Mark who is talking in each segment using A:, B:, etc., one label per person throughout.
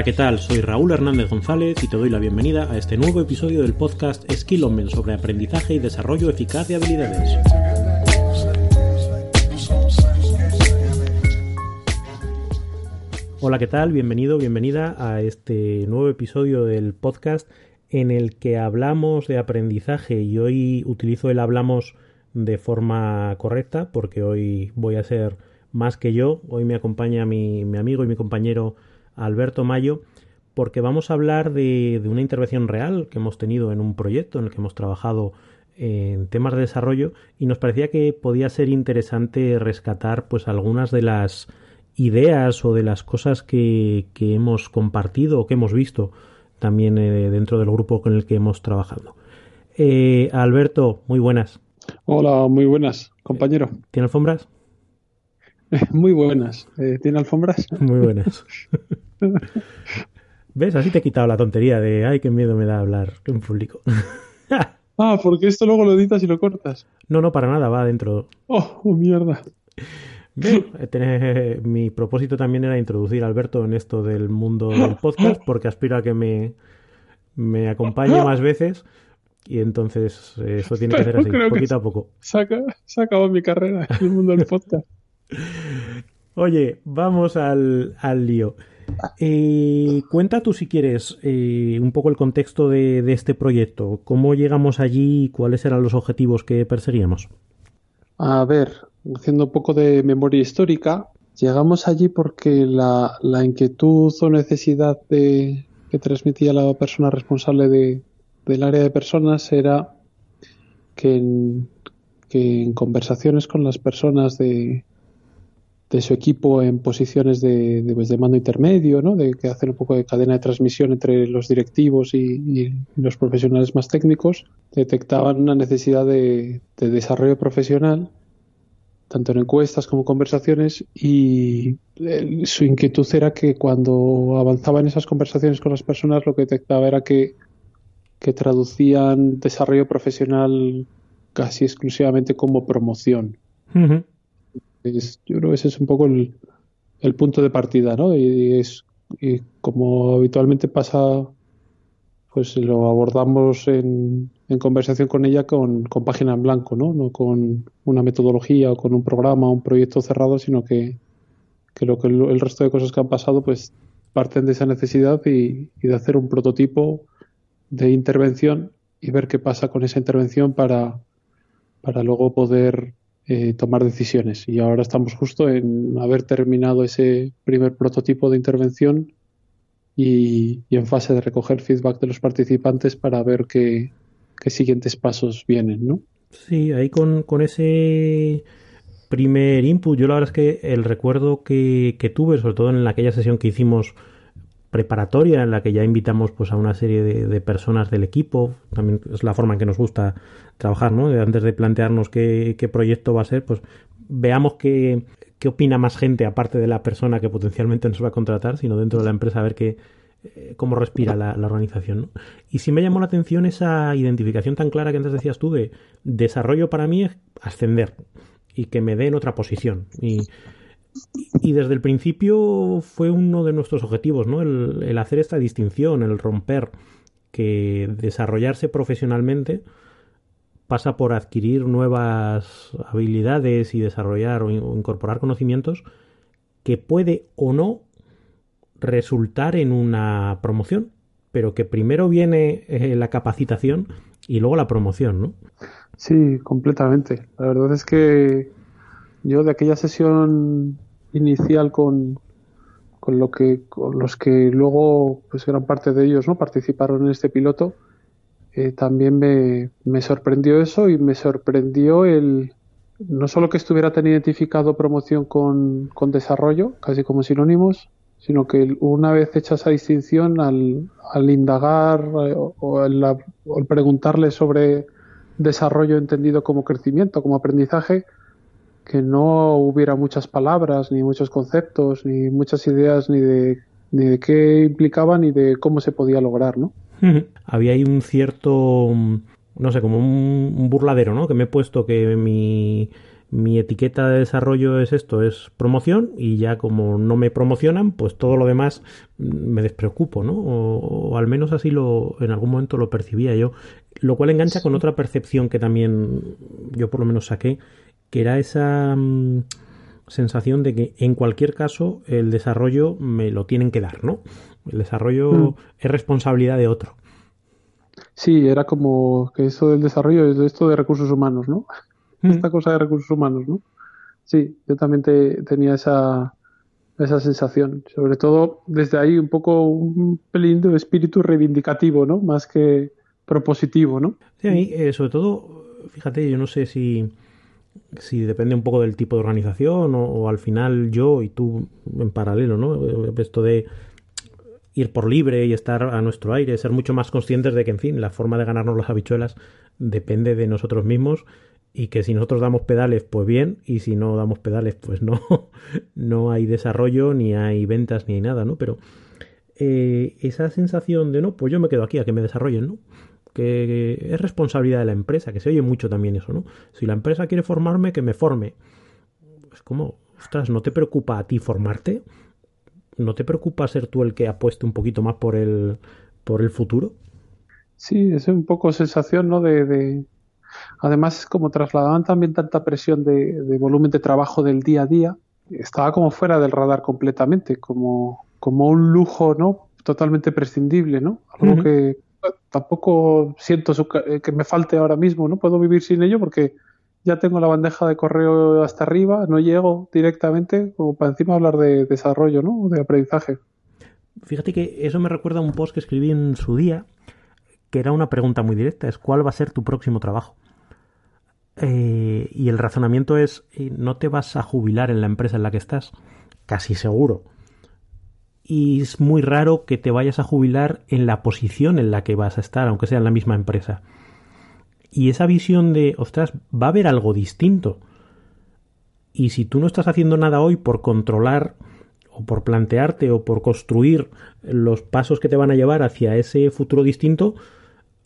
A: Hola, ¿qué tal? Soy Raúl Hernández González y te doy la bienvenida a este nuevo episodio del podcast Skill on sobre aprendizaje y desarrollo eficaz de habilidades. Hola, ¿qué tal? Bienvenido, bienvenida a este nuevo episodio del podcast en el que hablamos de aprendizaje y hoy utilizo el hablamos de forma correcta porque hoy voy a ser más que yo. Hoy me acompaña mi, mi amigo y mi compañero Alberto Mayo, porque vamos a hablar de, una intervención real que hemos tenido en un proyecto en el que hemos trabajado en temas de desarrollo y nos parecía que podía ser interesante rescatar pues algunas de las ideas o de las cosas que, hemos compartido o que hemos visto también eh, dentro del grupo con el que hemos trabajado. Eh, Alberto, muy buenas.
B: Hola, muy buenas, compañero.
A: ¿Tiene alfombras?
B: Muy buenas. Eh, ¿Tiene alfombras?
A: Muy buenas. ¿Ves? Así te he quitado la tontería de, ay, qué miedo me da hablar en público.
B: ah, porque esto luego lo editas y lo cortas.
A: No, no, para nada, va adentro.
B: Oh, oh mierda.
A: Eh, mi propósito también era introducir a Alberto en esto del mundo del podcast, porque aspiro a que me, me acompañe más veces. Y entonces eh, eso tiene que ser así, poquito a poco.
B: Se ha acabado mi carrera en el mundo del podcast.
A: Oye, vamos al, lío. Eh, cuenta tú si quieres eh, un poco el contexto de, este proyecto, cómo llegamos allí y cuáles eran los objetivos que perseguíamos.
B: A ver, haciendo un poco de memoria histórica, llegamos allí porque la, inquietud o necesidad de, que transmitía la persona responsable de, del área de personas era que que en conversaciones con las personas de, de su equipo en posiciones de, de, pues, mando intermedio, ¿no? de que hacen un poco de cadena de transmisión entre los directivos y, los profesionales más técnicos, detectaban una necesidad de, desarrollo profesional, tanto en encuestas como conversaciones, y su inquietud era que cuando avanzaba en esas conversaciones con las personas, lo que detectaba era que, que traducían desarrollo profesional casi exclusivamente como promoción yo creo que ese es un poco el, punto de partida, ¿no? Y, es como habitualmente pasa, pues lo abordamos en, conversación con ella con, página en blanco, ¿no? No con una metodología o con un programa, un proyecto cerrado, sino que, lo que el, resto de cosas que han pasado, pues parten de esa necesidad y, y de hacer un prototipo de intervención y ver qué pasa con esa intervención para, para luego poder eh, tomar decisiones. Y ahora estamos justo en haber terminado ese primer prototipo de intervención y, en fase de recoger feedback de los participantes para ver qué, siguientes pasos vienen, ¿no?
A: Sí, ahí con, ese primer input, yo la verdad es que el recuerdo que, que tuve, sobre todo en aquella sesión que hicimos preparatoria en la que ya invitamos pues a una serie de, personas del equipo. También es la forma en que nos gusta trabajar no antes de plantearnos qué, proyecto va a ser pues veamos qué, qué, opina más gente aparte de la persona que potencialmente nos va a contratar sino dentro de la empresa a ver qué eh, cómo respira la, organización y sí me llamó la atención esa identificación tan clara que antes decías tú de desarrollo para mí es ascender y que me dé en otra posición. Y y desde el principio fue uno de nuestros objetivos, ¿no? El, hacer esta distinción, el romper que desarrollarse profesionalmente pasa por adquirir nuevas habilidades y desarrollar o, incorporar conocimientos que puede o no resultar en una promoción, pero que primero viene eh, la capacitación y luego la promoción, ¿no?
B: Sí, completamente. La verdad es que yo de aquella sesión inicial con, con lo que con los que luego pues gran parte de ellos no participaron en este piloto eh, también me, me, sorprendió eso y me sorprendió el no solo que estuviera tan identificado promoción con, con desarrollo casi como sinónimos sino que una vez hecha esa distinción al, al indagar eh, o, al, preguntarle sobre desarrollo entendido como crecimiento como aprendizaje que no hubiera muchas palabras, ni muchos conceptos, ni muchas ideas, ni de, ni de qué implicaba, ni de cómo se podía lograr, ¿no?
A: Había ahí un cierto, no sé, como un, burladero, ¿no? Que me he puesto que mi, mi etiqueta de desarrollo es esto, es promoción y ya como no me promocionan, pues todo lo demás me despreocupo, ¿no? O, al menos así lo en algún momento lo percibía yo, lo cual engancha con otra percepción que también yo por lo menos saqué, que era esa mm, sensación de que en cualquier caso el desarrollo me lo tienen que dar, ¿no? El desarrollo mm. es responsabilidad de otro.
B: Sí, era como que eso del desarrollo es esto de recursos humanos, ¿no? esta cosa de recursos humanos, ¿no? Sí, yo también tenía esa, esa sensación. Sobre todo desde ahí un poco un pelín de espíritu reivindicativo, ¿no? Más que propositivo, ¿no?
A: Sí, a mí, eh, sobre todo, fíjate, yo no sé si, si depende un poco del tipo de organización o, al final yo y tú en paralelo, ¿no? Esto de ir por libre y estar a nuestro aire, ser mucho más conscientes de que, en fin, la forma de ganarnos las habichuelas depende de nosotros mismos y que si nosotros damos pedales, pues bien, y si no damos pedales, pues no, no hay desarrollo, ni hay ventas, ni hay nada, ¿no? Pero eh, esa sensación de, no, pues yo me quedo aquí a que me desarrollen, ¿no? Que, es responsabilidad de la empresa, que se oye mucho también eso, ¿no? Si la empresa quiere formarme, que me forme. Es como, ostras, ¿no te preocupa a ti formarte? ¿No te preocupa ser tú el que apueste un poquito más por el, por el futuro?
B: Sí, es un poco sensación, ¿no? de Además, como trasladaban también tanta presión de, volumen de trabajo del día a día, estaba como fuera del radar completamente, como, como un lujo, ¿no? Totalmente prescindible, ¿no? Algo que tampoco siento eh, que me falte ahora mismo, ¿no? Puedo vivir sin ello porque ya tengo la bandeja de correo hasta arriba, no llego directamente como para encima hablar de desarrollo, ¿no? De aprendizaje.
A: Fíjate que eso me recuerda a un post que escribí en su día, que era una pregunta muy directa, es ¿cuál va a ser tu próximo trabajo? Eh, y el razonamiento es, eh, no te vas a jubilar en la empresa en la que estás, casi seguro. Y es muy raro que te vayas a jubilar en la posición en la que vas a estar, aunque sea en la misma empresa. Y esa visión de, ostras, va a haber algo distinto. Y si tú no estás haciendo nada hoy por controlar o por plantearte o por construir los pasos que te van a llevar hacia ese futuro distinto,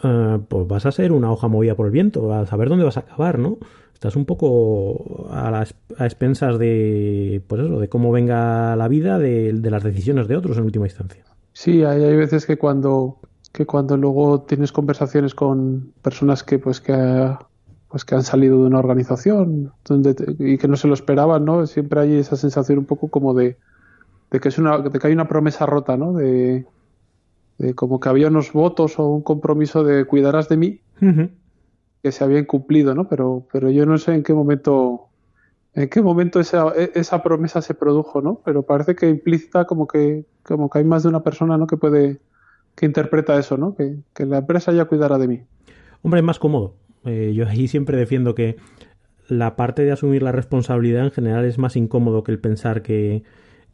A: eh, pues vas a ser una hoja movida por el viento, a saber dónde vas a acabar, ¿no? Estás un poco a, las, a expensas de, pues eso, de cómo venga la vida, de, las decisiones de otros en última instancia.
B: Sí, hay, hay veces que cuando que cuando luego tienes conversaciones con personas que pues que pues que han salido de una organización donde y que no se lo esperaban, ¿no? Siempre hay esa sensación un poco como de, de que es una de que hay una promesa rota, ¿no? De, como que había unos votos o un compromiso de cuidarás de mí que se habían cumplido, ¿no? Pero, pero yo no sé en qué momento en qué momento esa, e, esa promesa se produjo, ¿no? Pero parece que implícita como que, como que hay más de una persona, ¿no? Que puede, que interpreta eso, ¿no? Que, la empresa ya cuidará de mí.
A: Hombre, es más cómodo. Eh, yo ahí siempre defiendo que la parte de asumir la responsabilidad en general es más incómodo que el pensar que,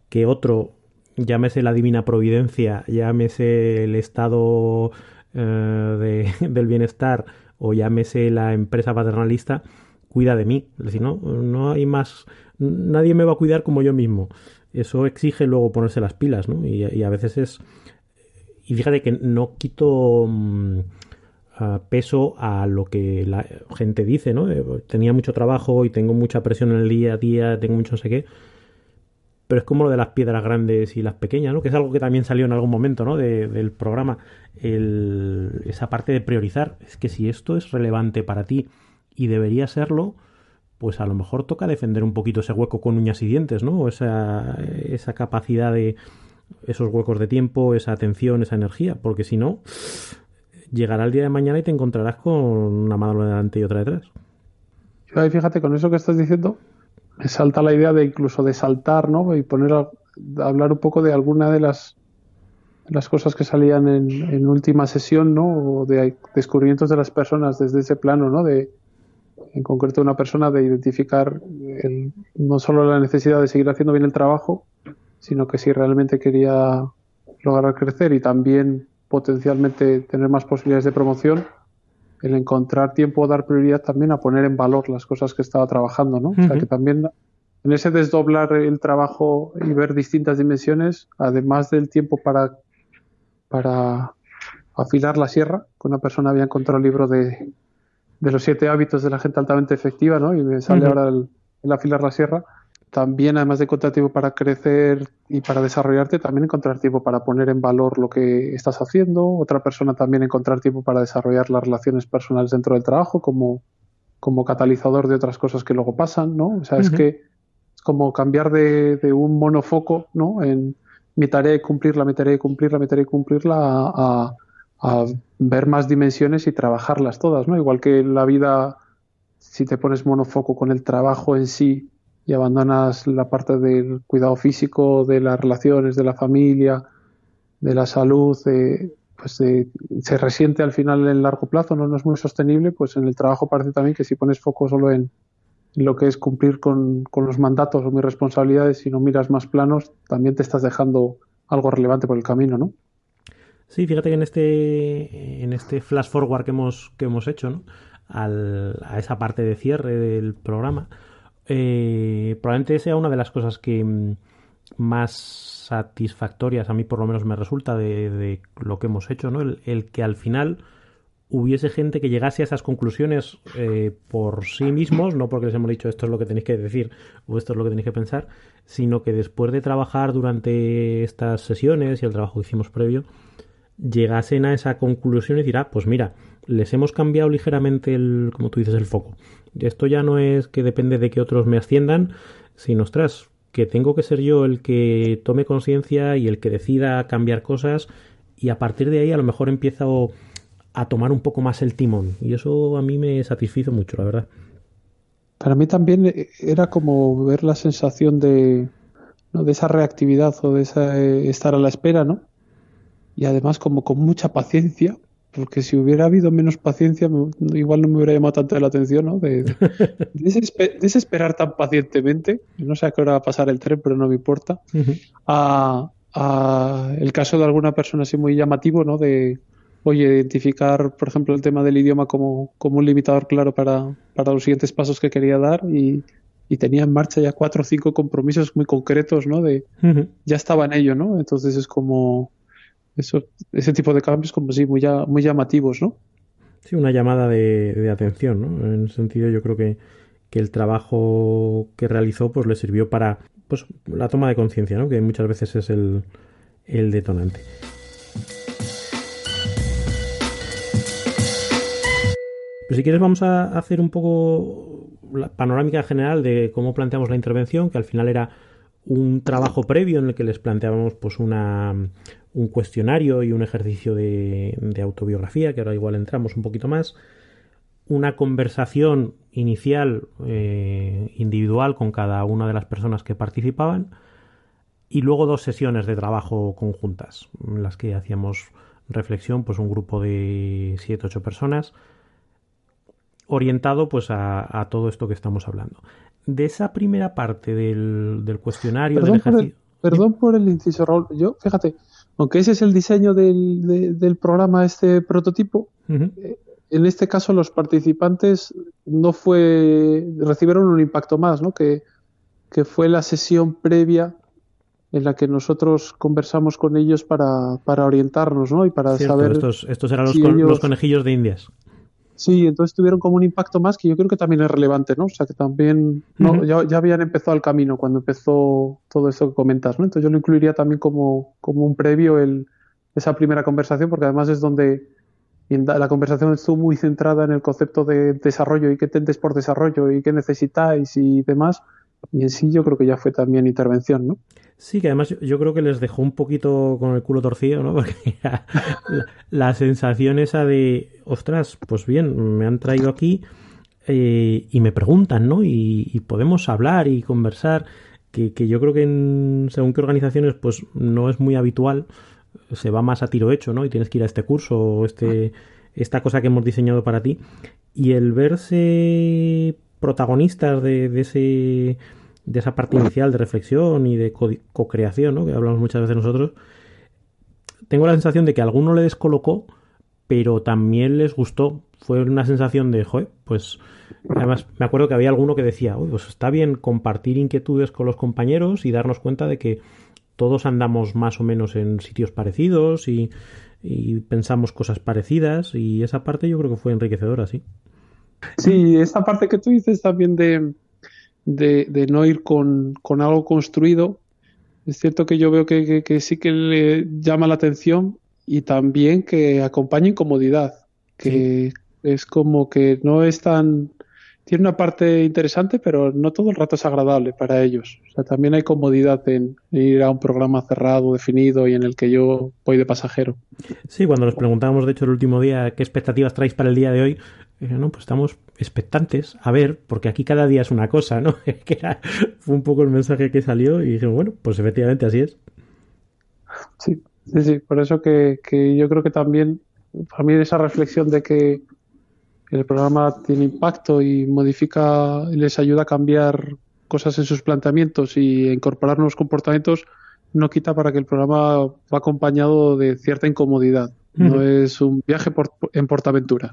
A: que otro llámese la divina providencia, llámese el estado eh, del bienestar o llámese la empresa paternalista, cuida de mí. Es decir, no, no hay más, nadie me va a cuidar como yo mismo. Eso exige luego ponerse las pilas, ¿no? Y, a veces es... Y fíjate que no quito mm, peso a lo que la gente dice, ¿no? Eh, tenía mucho trabajo y tengo mucha presión en el día a día, tengo mucho no sé qué pero es como lo de las piedras grandes y las pequeñas, ¿no? Que es algo que también salió en algún momento, ¿no? del programa, esa parte de priorizar. Es que si esto es relevante para ti y debería serlo, pues a lo mejor toca defender un poquito ese hueco con uñas y dientes, ¿no? Esa, esa capacidad de esos huecos de tiempo, esa atención, esa energía, porque si no, llegará el día de mañana y te encontrarás con una mano delante y otra detrás.
B: fíjate, con eso que estás diciendo, me salta la idea de incluso de saltar, ¿no? Y poner a, hablar un poco de alguna de las las cosas que salían en, última sesión, ¿no? O de descubrimientos de las personas desde ese plano, ¿no? De, en concreto una persona de identificar no solo la necesidad de seguir haciendo bien el trabajo, sino que si realmente quería lograr crecer y también potencialmente tener más posibilidades de promoción, el encontrar tiempo o dar prioridad también a poner en valor las cosas que estaba trabajando, ¿no? O sea, que también en ese desdoblar el trabajo y ver distintas dimensiones, además del tiempo para, para afilar la sierra, que una persona había encontrado el libro de, de los siete hábitos de la gente altamente efectiva, ¿no? Y me sale ahora el afilar la sierra, también además de encontrar tiempo para crecer y para desarrollarte, también encontrar tiempo para poner en valor lo que estás haciendo, otra persona también encontrar tiempo para desarrollar las relaciones personales dentro del trabajo como, como catalizador de otras cosas que luego pasan, ¿no? O sea, es que es como cambiar de, de, un monofoco, ¿no? En mi tarea de cumplirla, mi tarea de cumplirla, mi tarea de cumplirla a, a ver más dimensiones y trabajarlas todas, ¿no? Igual que la vida, si te pones monofoco con el trabajo en sí y abandonas la parte del cuidado físico, de las relaciones, de la familia, de la salud, pues se resiente al final en largo plazo, ¿no? no es muy sostenible, pues en el trabajo parece también que si pones foco solo en, lo que es cumplir con, los mandatos o mis responsabilidades y no miras más planos, también te estás dejando algo relevante por el camino, ¿no?
A: Sí, fíjate que en este, en este flash forward que hemos, que hemos hecho, ¿no? a esa parte de cierre del programa, eh, probablemente sea una de las cosas que mm, más satisfactorias a mí por lo menos me resulta de, lo que hemos hecho, ¿no? El, que al final hubiese gente que llegase a esas conclusiones eh, por sí mismos, no porque les hemos dicho esto es lo que tenéis que decir o esto es lo que tenéis que pensar, sino que después de trabajar durante estas sesiones y el trabajo que hicimos previo, llegasen a esa conclusión y decir, ah, pues mira, les hemos cambiado ligeramente el, como tú dices, el foco. Esto ya no es que depende de que otros me asciendan, sino, ostras, que tengo que ser yo el que tome conciencia y el que decida cambiar cosas y a partir de ahí a lo mejor empiezo a tomar un poco más el timón y eso a mí me satisfizo mucho, la verdad.
B: Para mí también eh, era como ver la sensación de, ¿no? de esa reactividad o de esa, eh, estar a la espera, ¿no? Y además como con mucha paciencia, porque si hubiera habido menos paciencia, igual no me hubiera llamado tanto la atención, ¿no? De, desesperar tan pacientemente, no sé a qué hora va a pasar el tren, pero no me importa, a, el caso de alguna persona así muy llamativo, ¿no? De, oye, identificar, por ejemplo, el tema del idioma como, como un limitador claro para, para los siguientes pasos que quería dar y, y tenía en marcha ya cuatro o cinco compromisos muy concretos, ¿no? De, ya estaba en ello, ¿no? Entonces es como eso, ese tipo de cambios como sí, muy, muy llamativos, ¿no?
A: Sí, una llamada de, atención, ¿no? En ese sentido yo creo que, el trabajo que realizó pues le sirvió para pues la toma de conciencia, ¿no? Que muchas veces es el, el detonante. Pues si quieres vamos a hacer un poco la panorámica general de cómo planteamos la intervención, que al final era un trabajo previo en el que les planteábamos pues una, un cuestionario y un ejercicio de, autobiografía, que ahora igual entramos un poquito más, una conversación inicial eh, individual con cada una de las personas que participaban. Y luego dos sesiones de trabajo conjuntas en las que hacíamos reflexión, pues un grupo de siete ocho personas orientado pues a, todo esto que estamos hablando. De esa primera parte del, cuestionario,
B: perdón Por el, perdón por el inciso, Raúl. Yo, fíjate, aunque ese es el diseño del, del programa, este prototipo, eh, en este caso los participantes no fue, recibieron un impacto más, ¿no? Que, que fue la sesión previa en la que nosotros conversamos con ellos para, para orientarnos, ¿no? Y para saber.
A: Estos, estos eran los, los, conejillos de Indias.
B: Sí, entonces tuvieron como un impacto más que yo creo que también es relevante, ¿no? O sea, que también ya, habían empezado el camino cuando empezó todo eso que comentas, ¿no? Entonces yo lo incluiría también como, como un previo el, esa primera conversación, porque además es donde la conversación estuvo muy centrada en el concepto de desarrollo y qué tendes por desarrollo y qué necesitáis y demás. Y en sí yo creo que ya fue también intervención, ¿no?
A: Sí, que además yo, creo que les dejó un poquito con el culo torcido, ¿no? Porque la, sensación esa de, ostras, pues bien, me han traído aquí eh, y me preguntan, ¿no? Y, podemos hablar y conversar, que, yo creo que en, según qué organizaciones, pues no es muy habitual, se va más a tiro hecho, ¿no? Y tienes que ir a este curso o este, esta cosa que hemos diseñado para ti. Y el verse protagonistas de, de ese de esa parte inicial de reflexión y de co-creación, ¿no? que hablamos muchas veces nosotros, tengo la sensación de que a alguno le descolocó, pero también les gustó. Fue una sensación de, joder, pues además me acuerdo que había alguno que decía, pues está bien compartir inquietudes con los compañeros y darnos cuenta de que todos andamos más o menos en sitios parecidos y, y pensamos cosas parecidas y esa parte yo creo que fue enriquecedora, sí.
B: Sí, esa parte que tú dices también de de, no ir con, algo construido. Es cierto que yo veo que, sí que le llama la atención y también que acompaña incomodidad, que es como que no es tan tiene una parte interesante, pero no todo el rato es agradable para ellos. O sea, también hay comodidad en ir a un programa cerrado, definido y en el que yo voy de pasajero.
A: Sí, cuando nos preguntábamos, de hecho, el último día qué expectativas traéis para el día de hoy, no, pues estamos expectantes a ver, porque aquí cada día es una cosa, ¿no? que fue un poco el mensaje que salió y dije, bueno, pues efectivamente así es.
B: Sí, sí, sí, por eso que, que yo creo que también, para mí esa reflexión de que el programa tiene impacto y modifica y les ayuda a cambiar cosas en sus planteamientos y incorporar nuevos comportamientos, no quita para que el programa va acompañado de cierta incomodidad. No es un viaje en portaventura.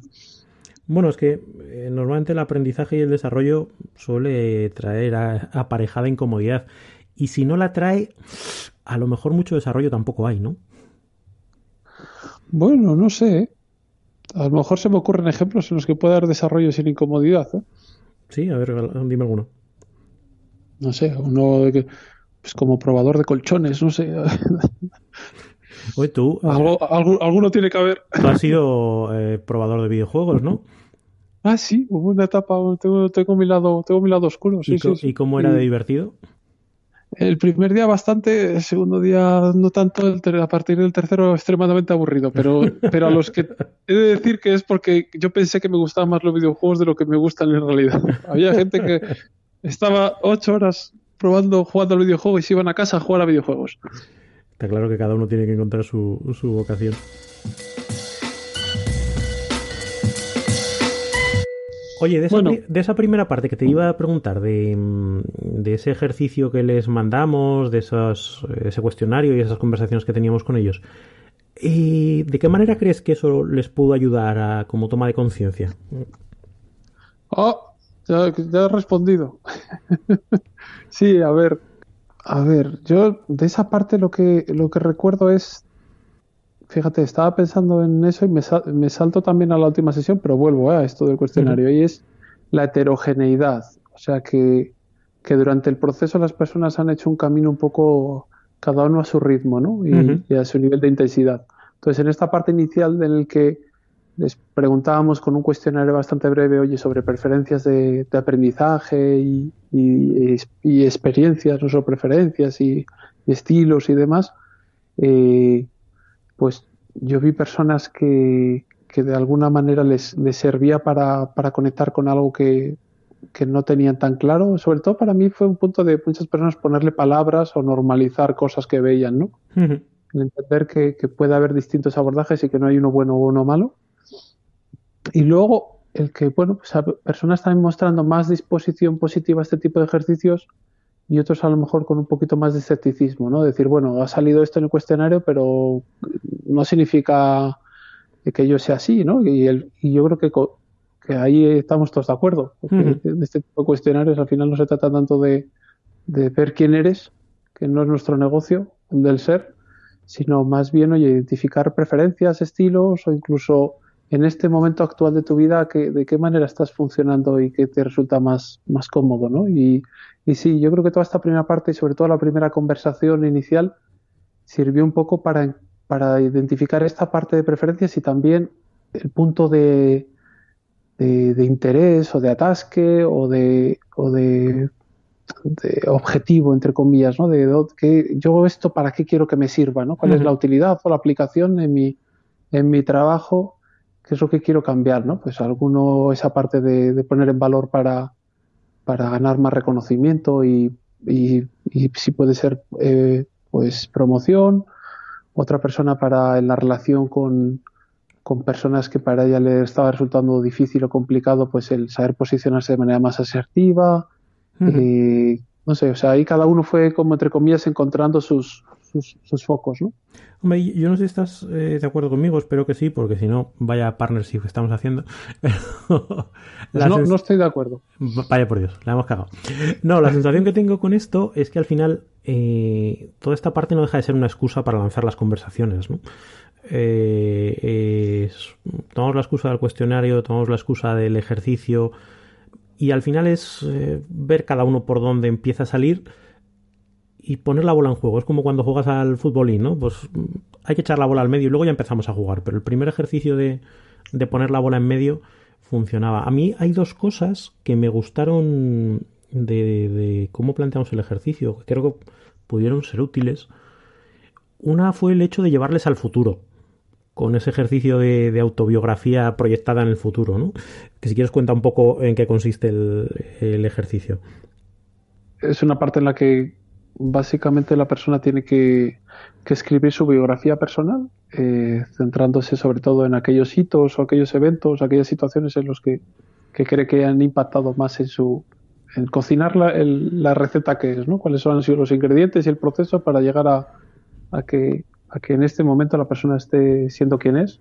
A: Bueno, es que eh, normalmente el aprendizaje y el desarrollo suele traer aparejada incomodidad. Y si no la trae, a lo mejor mucho desarrollo tampoco hay, ¿no?
B: Bueno, no sé. A lo mejor se me ocurren ejemplos en los que puede haber desarrollo sin incomodidad. ¿eh?
A: Sí, a ver, dime alguno.
B: No sé, uno que, pues como probador de colchones, no sé.
A: Oye, tú.
B: Algo, alguno tiene que haber.
A: Tú has sido eh, probador de videojuegos, ¿no?
B: Ah, sí, hubo una etapa, tengo, tengo, mi, lado, tengo mi lado oscuro. Sí,
A: ¿Y,
B: sí,
A: ¿Y cómo era de divertido?
B: El primer día bastante, el segundo día no tanto, a partir del tercero extremadamente aburrido, pero, pero a los que he de decir que es porque yo pensé que me gustaban más los videojuegos de lo que me gustan en realidad. Había gente que estaba ocho horas probando, jugando al videojuego y se iban a casa a jugar a videojuegos.
A: Está claro que cada uno tiene que encontrar su, su vocación. Oye, de esa, primera parte que te iba a preguntar, de, mm, ese ejercicio que les mandamos, de esos, ese cuestionario y esas conversaciones que teníamos con ellos, ¿y ¿de qué manera crees que eso les pudo ayudar a, como toma de conciencia?
B: Oh, ya, ya he respondido. sí, a ver, a ver, yo de esa parte lo que, lo que recuerdo es fíjate, estaba pensando en eso y me, me, salto también a la última sesión, pero vuelvo eh, a esto del cuestionario, y es la heterogeneidad. O sea, que, que, durante el proceso las personas han hecho un camino un poco, cada uno a su ritmo, ¿no? Y, a su nivel de intensidad. Entonces, en esta parte inicial en el que les preguntábamos con un cuestionario bastante breve, oye, sobre preferencias de, aprendizaje y, y, experiencias, no solo preferencias y, estilos y demás, eh, pues yo vi personas que, que de alguna manera les, les servía para, para, conectar con algo que, que, no tenían tan claro. Sobre todo para mí fue un punto de muchas personas ponerle palabras o normalizar cosas que veían, ¿no? entender que, que, puede haber distintos abordajes y que no hay uno bueno o uno malo. Y luego el que, bueno, pues personas están mostrando más disposición positiva a este tipo de ejercicios y otros a lo mejor con un poquito más de escepticismo, ¿no? Decir, bueno, ha salido esto en el cuestionario, pero no significa que yo sea así, ¿no? Y, el, y yo creo que, que, ahí estamos todos de acuerdo. Porque de este tipo de cuestionarios al final no se trata tanto de, de, ver quién eres, que no es nuestro negocio, el del ser, sino más bien oye, identificar preferencias, estilos o incluso en este momento actual de tu vida, que, de qué manera estás funcionando y qué te resulta más, más cómodo, ¿no? Y, y sí, yo creo que toda esta primera parte y sobre todo la primera conversación inicial sirvió un poco para, para identificar esta parte de preferencias y también el punto de, de, interés o de atasque o de, o de, de, objetivo, entre comillas, ¿no? De, que yo esto para qué quiero que me sirva, ¿no? ¿Cuál es la utilidad o la aplicación en mi, en mi trabajo ¿Qué es lo que quiero cambiar? ¿no? Pues alguno esa parte de, poner en valor para, para ganar más reconocimiento y, y, si puede ser eh, pues promoción, otra persona para en la relación con, con personas que para ella le estaba resultando difícil o complicado, pues el saber posicionarse de manera más asertiva. Eh, no sé, o sea, ahí cada uno fue como entre comillas encontrando sus, sus, focos, ¿no?
A: Hombre, yo no sé si estás eh, de acuerdo conmigo, espero que sí, porque si no, vaya partnership que estamos haciendo.
B: Pues no, no, estoy de acuerdo.
A: Vaya por Dios, la hemos cagado. No, la sensación que tengo con esto es que al final eh, toda esta parte no deja de ser una excusa para lanzar las conversaciones, ¿no? Eh, tomamos la excusa del cuestionario, tomamos la excusa del ejercicio, y al final es ver cada uno por dónde empieza a salir y poner la bola en juego. Es como cuando juegas al futbolín, ¿no? Pues hay que echar la bola al medio y luego ya empezamos a jugar. Pero el primer ejercicio de, de poner la bola en medio funcionaba. A mí hay dos cosas que me gustaron de, cómo planteamos el ejercicio, creo que pudieron ser útiles. Una fue el hecho de llevarles al futuro, con ese ejercicio de, autobiografía proyectada en el futuro, ¿no? Que si quieres cuenta un poco en qué consiste el, ejercicio.
B: Es una parte en la que básicamente la persona tiene que, escribir su biografía personal, eh, centrándose sobre todo en aquellos hitos o aquellos eventos, aquellas situaciones en los que, cree que han impactado más en su en cocinar la, la receta que es, ¿no? Cuáles han sido los ingredientes y el proceso para llegar a, a que a que en este momento la persona esté siendo quien es.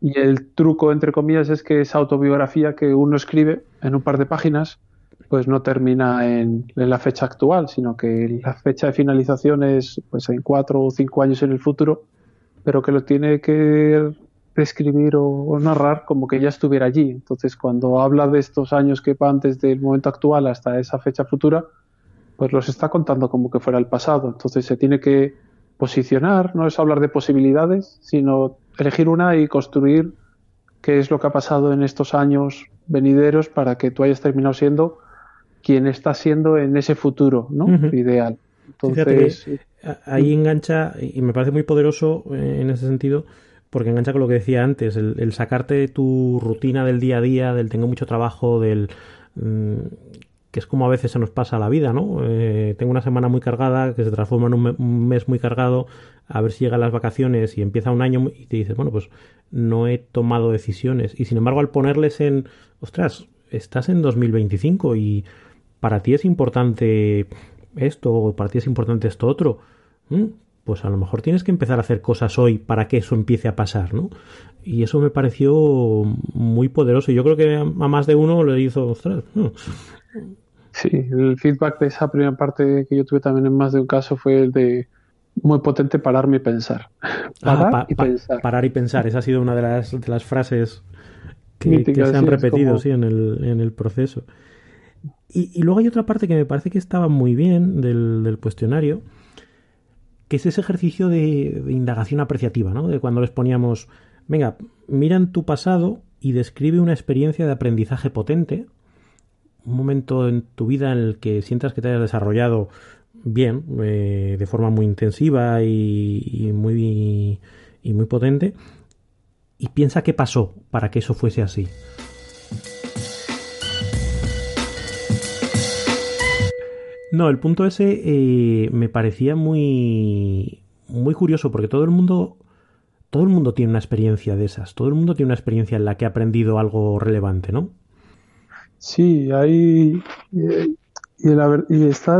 B: Y el truco, entre comillas, es que esa autobiografía que uno escribe en un par de páginas, pues no termina en, la fecha actual, sino que la fecha de finalización es pues en cuatro o cinco años en el futuro, pero que lo tiene que describir o, narrar como que ya estuviera allí. Entonces, cuando habla de estos años que van desde el momento actual hasta esa fecha futura, pues los está contando como que fuera el pasado. Entonces, se tiene que posicionar, no es hablar de posibilidades, sino elegir una y construir qué es lo que ha pasado en estos años venideros para que tú hayas terminado siendo quien está siendo en ese futuro, ¿no? Ideal.
A: Entonces, ahí engancha, y me parece muy poderoso eh, en ese sentido, porque engancha con lo que decía antes, el, sacarte de tu rutina del día a día, del tengo mucho trabajo, del mm, que es como a veces se nos pasa la vida, ¿no? Eh, tengo una semana muy cargada que se transforma en un, mes muy cargado, a ver si llegan las vacaciones y empieza un año y te dices, bueno, pues no he tomado decisiones. Y sin embargo, al ponerles en, ostras, estás en 2025 y para ti es importante esto o para ti es importante esto otro, pues a lo mejor tienes que empezar a hacer cosas hoy para que eso empiece a pasar, ¿no? Y eso me pareció muy poderoso. Y yo creo que a más de uno le hizo, ostras,
B: Sí, el feedback de esa primera parte que yo tuve también en más de un caso fue el de muy potente pararme y pensar.
A: Ah, parar y pensar. Parar y pensar, esa ha sido una de las, de las frases que, se han repetido sí, en, el, en el proceso. Y, luego hay otra parte que me parece que estaba muy bien del, cuestionario, que es ese ejercicio de, de, indagación apreciativa, ¿no? De cuando les poníamos, venga, mira en tu pasado y describe una experiencia de aprendizaje potente un momento en tu vida en el que sientas que te hayas desarrollado bien, eh, de forma muy intensiva y, muy, y muy potente, y piensa qué pasó para que eso fuese así. No, el punto ese eh, me parecía muy, muy curioso porque todo el mundo, todo el mundo tiene una experiencia de esas, todo el mundo tiene una experiencia en la que ha aprendido algo relevante, ¿no?
B: Sí, ahí y, y está,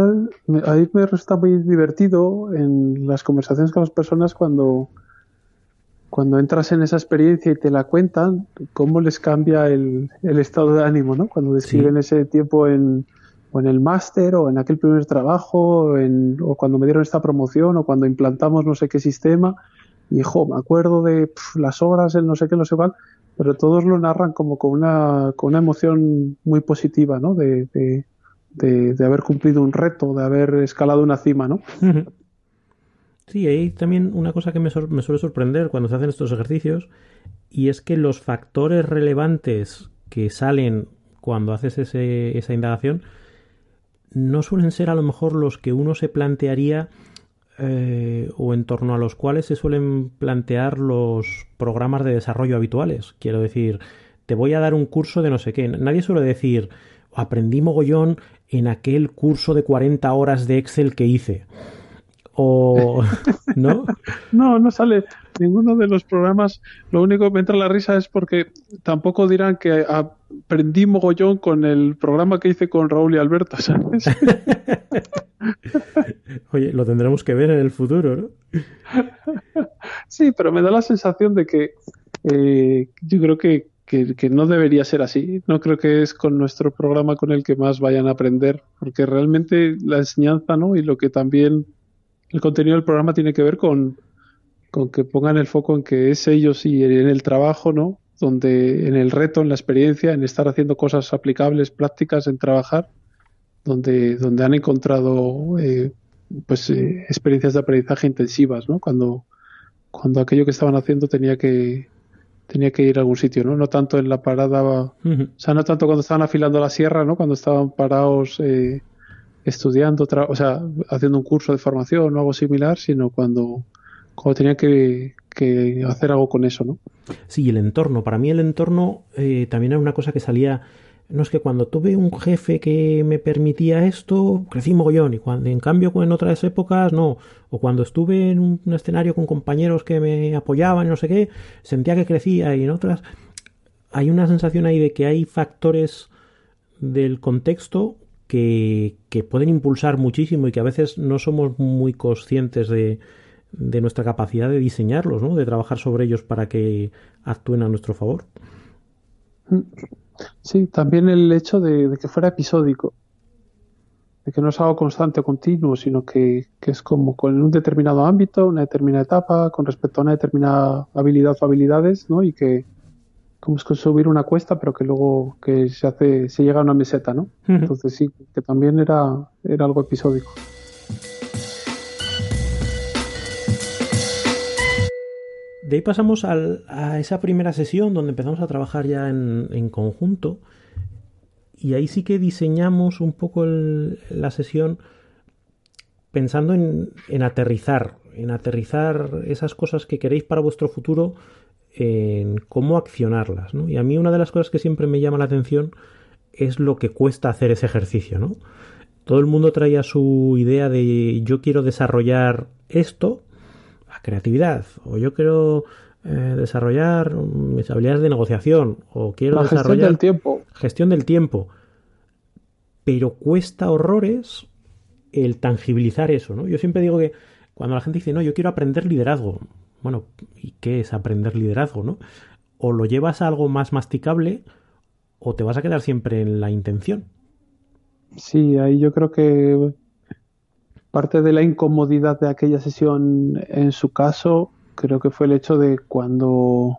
B: ahí me resulta muy divertido en las conversaciones con las personas cuando, cuando entras en esa experiencia y te la cuentan, cómo les cambia el, estado de ánimo, ¿no? Cuando describen ese tiempo en, o en el máster o en aquel primer trabajo en, o cuando me dieron esta promoción o cuando implantamos no sé qué sistema y, jo, me acuerdo de las horas, el no sé qué, no sé cuál, pero todos lo narran como con una, con una emoción muy positiva, ¿no? De, de, de, haber cumplido un reto, de haber escalado una cima, ¿no?
A: Sí, hay también una cosa que me, me, suele sorprender cuando se hacen estos ejercicios y es que los factores relevantes que salen cuando haces ese, esa indagación no suelen ser a lo mejor los que uno se plantearía eh, o en torno a los cuales se suelen plantear los programas de desarrollo habituales. Quiero decir, te voy a dar un curso de no sé qué. Nadie suele decir, aprendí mogollón en aquel curso de 40 horas de Excel que hice. O, ¿no?
B: no, no sale ninguno de los programas. Lo único que me entra la risa es porque tampoco dirán que aprendí mogollón con el programa que hice con Raúl y Alberto, ¿sabes?
A: Oye, lo tendremos que ver en el futuro, ¿no?
B: Sí, pero me da la sensación de que eh, yo creo que, no debería ser así. No creo que es con nuestro programa con el que más vayan a aprender, porque realmente la enseñanza, ¿no? Y lo que también el contenido del programa tiene que ver con, con que pongan el foco en que es ellos y en el trabajo, ¿no? donde en el reto, en la experiencia, en estar haciendo cosas aplicables, prácticas, en trabajar, donde, donde han encontrado eh, pues eh, experiencias de aprendizaje intensivas, ¿no? Cuando, cuando aquello que estaban haciendo tenía que tenía que ir a algún sitio, ¿no? No tanto en la parada, o sea, no tanto cuando estaban afilando la sierra, ¿no? Cuando estaban parados eh, estudiando, o sea, haciendo un curso de formación o algo similar, sino cuando, cuando tenían que, hacer algo con eso, ¿no?
A: Sí, el entorno. Para mí el entorno eh, también era una cosa que salía no es que cuando tuve un jefe que me permitía esto, crecí mogollón, y cuando en cambio en otras épocas no, o cuando estuve en un, escenario con compañeros que me apoyaban no sé qué, sentía que crecía, y en otras hay una sensación ahí de que hay factores del contexto que, que pueden impulsar muchísimo y que a veces no somos muy conscientes de, nuestra capacidad de diseñarlos, ¿no? de trabajar sobre ellos para que actúen a nuestro favor.
B: Sí, también el hecho de, que fuera episódico, de que no es algo constante o continuo, sino que, es como con un determinado ámbito, una determinada etapa, con respecto a una determinada habilidad o habilidades, ¿no? Y que como es subir una cuesta, pero que luego que se hace, se llega a una meseta, ¿no? Entonces sí, que también era, era algo episódico.
A: De ahí pasamos a esa primera sesión donde empezamos a trabajar ya en, conjunto y ahí sí que diseñamos un poco la sesión pensando en, aterrizar, en aterrizar esas cosas que queréis para vuestro futuro, en cómo accionarlas. Y a mí una de las cosas que siempre me llama la atención es lo que cuesta hacer ese ejercicio. ¿no? Todo el mundo traía su idea de yo quiero desarrollar esto creatividad, o yo quiero eh, desarrollar mis habilidades de negociación, o quiero desarrollar
B: gestión del tiempo.
A: Gestión del tiempo. Pero cuesta horrores el tangibilizar eso, ¿no? Yo siempre digo que cuando la gente dice, no, yo quiero aprender liderazgo, bueno, ¿y qué es aprender liderazgo, no? O lo llevas a algo más masticable o te vas a quedar siempre en la intención.
B: Sí, ahí yo creo que Parte de la incomodidad de aquella sesión en su caso, creo que fue el hecho de cuando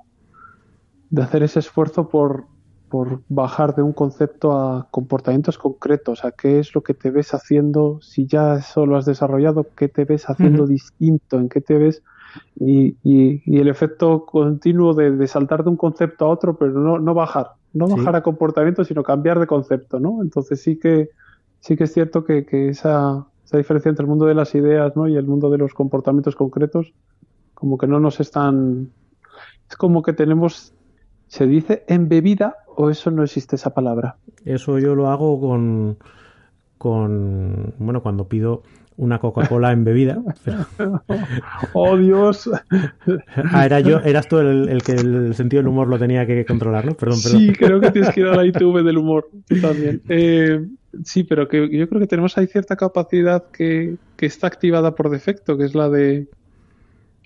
B: de hacer ese esfuerzo por, por bajar de un concepto a comportamientos concretos, a qué es lo que te ves haciendo, si ya eso lo has desarrollado, qué te ves haciendo distinto, en qué te ves y, y, el efecto continuo de, saltar de un concepto a otro, pero no, no bajar, no bajar a comportamiento, sino cambiar de concepto, ¿no? Entonces sí que sí que es cierto que, que esa, esa diferencia entre el mundo de las ideas ¿no? y el mundo de los comportamientos concretos, como que no nos están. Es como que tenemos. ¿Se dice embebida o eso no existe esa palabra?
A: Eso yo lo hago con. con bueno, cuando pido una Coca-Cola embebida.
B: ¡Oh, Dios!
A: ah, era yo, eras tú el, que el sentido del humor lo tenía que controlar, ¿no? Perdón,
B: perdón. Sí, creo que tienes que ir a la ITV del humor también. Eh, sí, pero que yo creo que tenemos ahí cierta capacidad que, que, está activada por defecto, que es la de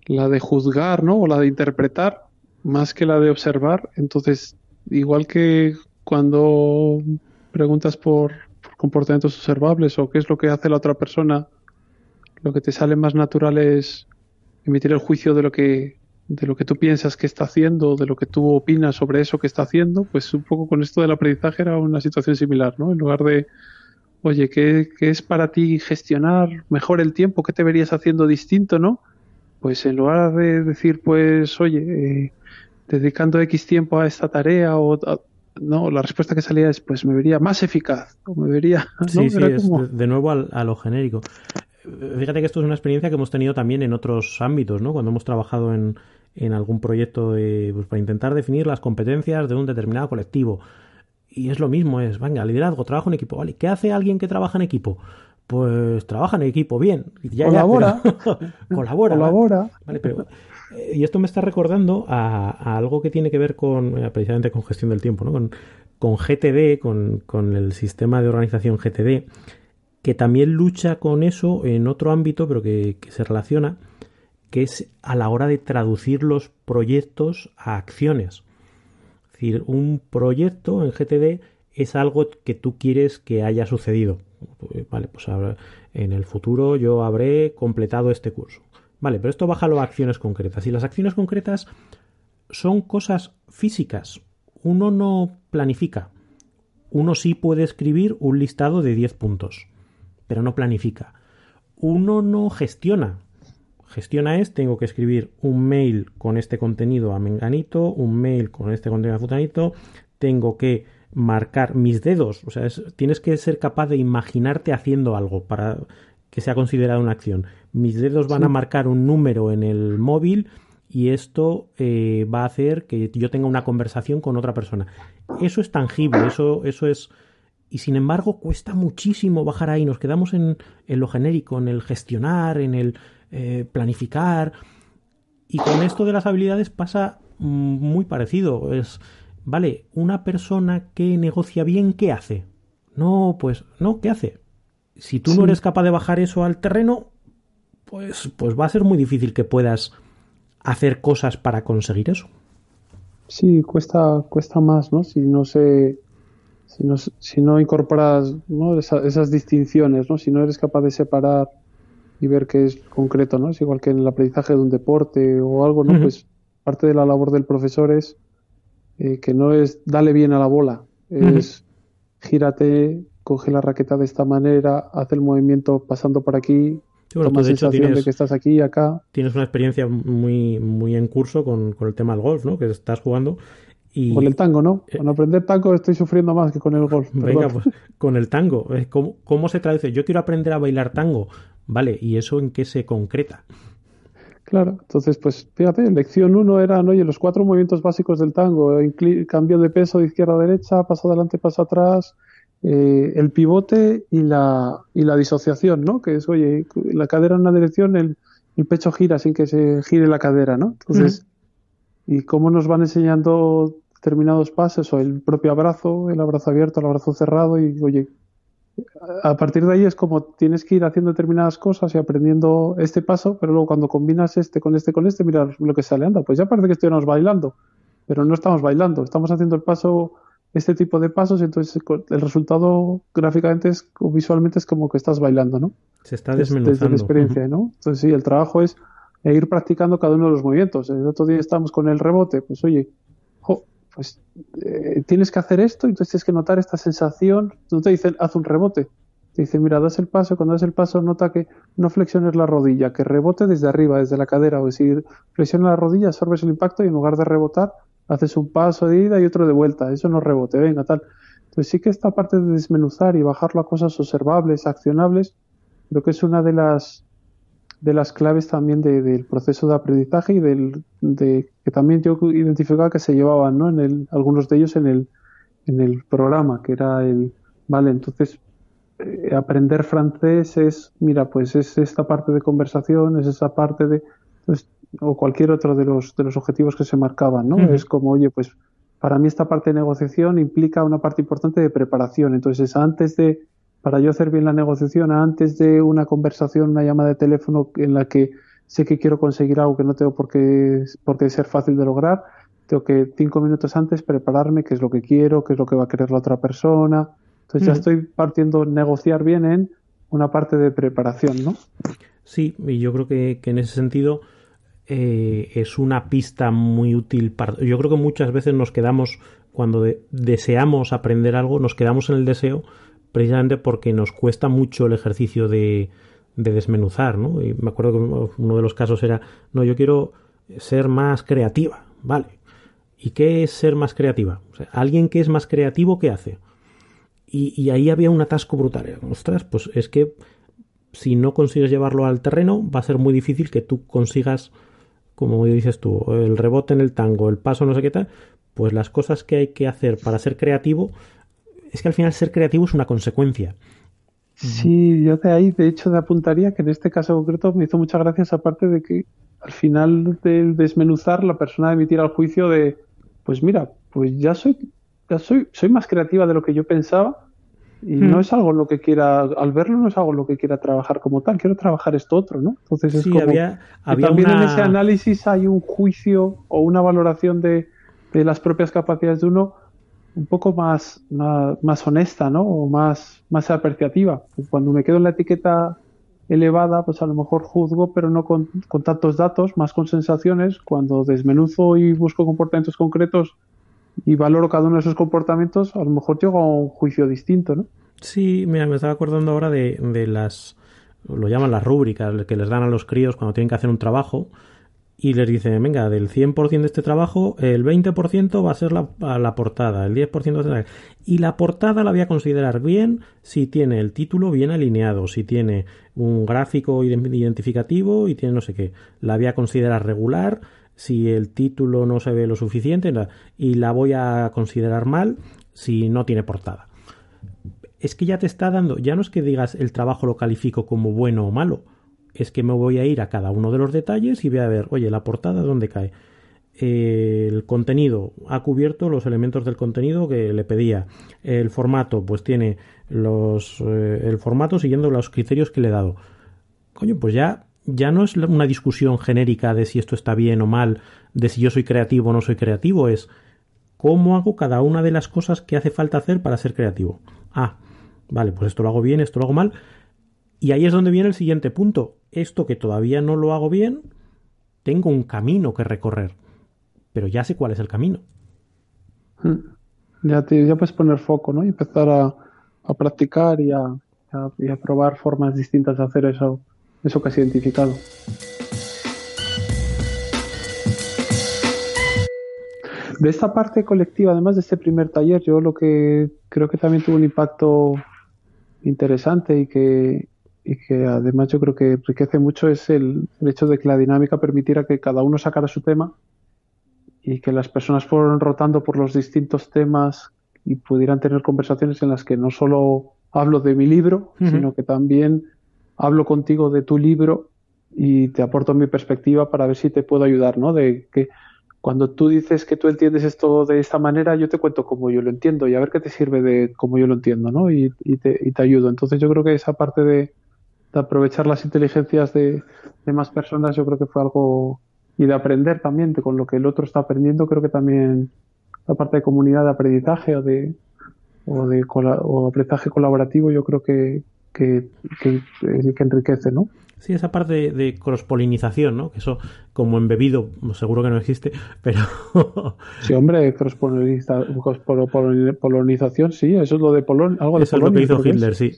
B: la de juzgar, ¿no? O la de interpretar, más que la de observar. Entonces, igual que cuando preguntas por, por comportamientos observables o qué es lo que hace la otra persona, lo que te sale más natural es emitir el juicio de lo que de lo que tú piensas que está haciendo, de lo que tú opinas sobre eso que está haciendo, pues un poco con esto del aprendizaje era una situación similar, ¿no? En lugar de, oye, ¿qué, es para ti gestionar mejor el tiempo? ¿Qué te verías haciendo distinto, no? Pues en lugar de decir, pues, oye, eh, dedicando X tiempo a esta tarea o... no, la respuesta que salía es, pues me vería más eficaz, o me vería...
A: Sí, sí, es de, nuevo a lo genérico fíjate que esto es una experiencia que hemos tenido también en otros ámbitos, ¿no? Cuando hemos trabajado en, en algún proyecto pues, para intentar definir las competencias de un determinado colectivo. Y es lo mismo, es, venga, liderazgo, trabajo en equipo, ¿vale? ¿Qué hace alguien que trabaja en equipo? Pues trabaja en equipo, bien.
B: colabora.
A: colabora.
B: colabora.
A: Eh, y esto me está recordando a, algo que tiene que ver con, eh, precisamente con gestión del tiempo, ¿no? Con, con GTD, con, con el sistema de organización GTD, que también lucha con eso en otro ámbito, pero que, se relaciona, que es a la hora de traducir los proyectos a acciones. Es decir, un proyecto en GTD es algo que tú quieres que haya sucedido. Vale, pues en el futuro yo habré completado este curso. Vale, pero esto bájalo a acciones concretas. Y las acciones concretas son cosas físicas. Uno no planifica. Uno sí puede escribir un listado de 10 puntos, pero no planifica. Uno no gestiona. Gestiona es, tengo que escribir un mail con este contenido a Menganito, un mail con este contenido a Futanito, tengo que marcar mis dedos, o sea, tienes que ser capaz de imaginarte haciendo algo para que sea considerada una acción. Mis dedos van a marcar un número en el móvil y esto eh, va a hacer que yo tenga una conversación con otra persona. Eso es tangible, eso, eso es... Y sin embargo cuesta muchísimo bajar ahí, nos quedamos en, lo genérico, en el gestionar, en el eh, planificar. Y con esto de las habilidades pasa mm, muy parecido. Es, vale, una persona que negocia bien, ¿qué hace? No, pues, no, ¿qué hace? Si tú no eres capaz de bajar eso al terreno, pues, pues va a ser muy difícil que puedas hacer cosas para conseguir eso.
B: Sí, cuesta, cuesta más, ¿no? Si no se, si no, si no incorporas ¿no? esas distinciones, ¿no? Si no eres capaz de separar y ver qué es concreto, ¿no? Es igual que en el aprendizaje de un deporte o algo, ¿no? Pues parte de la labor del profesor es eh, que no es dale bien a la bola, es gírate, coge la raqueta de esta manera, haz el movimiento pasando por aquí,
A: bueno, de hecho tienes,
B: de que estás aquí y acá.
A: Tienes una experiencia muy, muy en curso con, el tema del golf, ¿no? Que estás jugando. Y...
B: Con el tango, ¿no? Eh, con aprender tango estoy sufriendo más que con el golf.
A: Venga, pues con el tango. ¿Cómo, ¿Cómo se traduce? Yo quiero aprender a bailar tango. Vale, ¿y eso en qué se concreta?
B: Claro, entonces, pues fíjate, lección uno era, oye, los cuatro movimientos básicos del tango, cambio de peso de izquierda a derecha, paso adelante, paso atrás, eh, el pivote y la, y la disociación, ¿no? Que es, oye, la cadera en una dirección, el, el pecho gira sin que se gire la cadera, ¿no? Entonces, y cómo nos van enseñando determinados pasos, o el propio abrazo, el abrazo abierto, el abrazo cerrado, y oye, a partir de ahí es como tienes que ir haciendo determinadas cosas y aprendiendo este paso, pero luego cuando combinas este con este con este, mira lo que sale, anda, pues ya parece que estuviéramos bailando, pero no estamos bailando, estamos haciendo el paso este tipo de pasos, entonces el resultado gráficamente es, o visualmente es como que estás bailando, ¿no?
A: Se está desmenuzando.
B: Desde la experiencia, ¿no? Entonces sí, el trabajo es ir practicando cada uno de los movimientos. El otro día estamos con el rebote, pues oye, pues eh, tienes que hacer esto, entonces tienes que notar esta sensación. No te dicen, haz un rebote. Te dicen, mira, das el paso, cuando das el paso nota que no flexiones la rodilla, que rebote desde arriba, desde la cadera, o si flexionas la rodilla, absorbes el impacto y en lugar de rebotar, haces un paso de ida y otro de vuelta, eso no rebote, venga, tal. Entonces sí que esta parte de desmenuzar y bajarlo a cosas observables, accionables, creo que es una de las de las claves también del proceso de aprendizaje y del de que también yo identificaba que se llevaban, ¿no? En el, algunos de ellos en el en el programa, que era el vale, entonces eh, aprender francés es, mira, pues es esta parte de conversación, es esa parte de entonces, o cualquier otro de los, de los objetivos que se marcaban, ¿no? Es como, oye, pues para mí esta parte de negociación implica una parte importante de preparación. Entonces, antes de, para yo hacer bien la negociación, antes de una conversación, una llamada de teléfono en la que sé que quiero conseguir algo que no tengo por qué, por qué ser fácil de lograr, tengo que cinco minutos antes prepararme qué es lo que quiero, qué es lo que va a querer la otra persona. Entonces ya estoy partiendo negociar bien en una parte de preparación, ¿no?
A: Sí, y yo creo que, que en ese sentido eh, es una pista muy útil para... Yo creo que muchas veces nos quedamos, cuando deseamos aprender algo, nos quedamos en el deseo precisamente porque nos cuesta mucho el ejercicio de, desmenuzar, ¿no? Y me acuerdo que uno de los casos era, no, yo quiero ser más creativa, ¿vale? ¿Y qué es ser más creativa? alguien que es más creativo, ¿qué hace? Y, y, ahí había un atasco brutal. Ostras, pues es que si no consigues llevarlo al terreno, va a ser muy difícil que tú consigas como dices tú, el rebote en el tango, el paso no sé qué tal, pues las cosas que hay que hacer para ser creativo, es que al final ser creativo es una consecuencia.
B: Sí, yo de ahí de hecho te apuntaría que en este caso concreto me hizo muchas gracias aparte de que al final del desmenuzar la persona emitir el juicio de pues mira, pues ya soy ya soy soy más creativa de lo que yo pensaba y no hmm. es algo lo que quiera, al verlo no es algo lo que quiera trabajar como tal, quiero trabajar esto otro, ¿no? Entonces es como,
A: había,
B: también en ese análisis hay un juicio o una valoración de, de, las propias capacidades de uno un poco más, más, honesta, ¿no? O más, más apreciativa. Cuando me quedo en la etiqueta elevada, pues a lo mejor juzgo, pero no con, con, tantos datos, más con sensaciones. Cuando desmenuzo y busco comportamientos concretos y valoro cada uno de esos comportamientos, a lo mejor llego a un juicio distinto, ¿no?
A: Sí, mira, me estaba acordando ahora de, de las, lo llaman las rúbricas que les dan a los críos cuando tienen que hacer un trabajo y les dicen, venga, del 100% de este trabajo, el 20% va a ser la, la portada, el 10% va a ser Y la portada la voy a considerar bien si tiene el título bien alineado, si tiene un gráfico identificativo y tiene no sé qué. La voy a considerar regular si el título no se ve lo suficiente y la voy a considerar mal si no tiene portada. Es que ya te está dando, ya no es que digas el trabajo lo califico como bueno o malo, es que me voy a ir a cada uno de los detalles y voy a ver, oye, la portada dónde cae. el contenido ha cubierto los elementos del contenido que le pedía. El formato, pues tiene los eh, el formato siguiendo los criterios que le he dado. Coño, pues ya ya no es una discusión genérica de si esto está bien o mal, de si yo soy creativo o no soy creativo, es cómo hago cada una de las cosas que hace falta hacer para ser creativo. Ah, vale, pues esto lo hago bien, esto lo hago mal. Y ahí es donde viene el siguiente punto esto que todavía no lo hago bien, tengo un camino que recorrer, pero ya sé cuál es el camino.
B: Hmm. Ya, te, puedes poner foco, ¿no? Y empezar a, practicar y a, probar formas distintas de hacer eso, eso que has identificado. De esta parte colectiva, además de este primer taller, yo lo que creo que también tuvo un impacto interesante y que, y que además yo creo que enriquece mucho es el, hecho de que la dinámica permitiera que cada uno sacara su tema y que las personas fueran rotando por los distintos temas y pudieran tener conversaciones en las que no solo hablo de mi libro, sino que también hablo contigo de tu libro y te aporto mi perspectiva para ver si te puedo ayudar, ¿no? De que cuando tú dices que tú entiendes esto de esta manera, yo te cuento cómo yo lo entiendo y a ver qué te sirve de cómo yo lo entiendo, ¿no? Y, y, te, y te ayudo. Entonces yo creo que esa parte de, de aprovechar las inteligencias de, más personas, yo creo que fue algo y de aprender también con lo que el otro está aprendiendo, creo que también la parte de comunidad de aprendizaje o de o de o aprendizaje colaborativo, yo creo que, que, que, enriquece, ¿no?
A: Sí, esa parte de, de cross-polinización, ¿no? Que eso, como embebido, seguro que no existe, pero...
B: sí, hombre, cross-polinización, sí, eso es lo de Polón, algo de
A: Eso es lo que hizo Hitler, sí.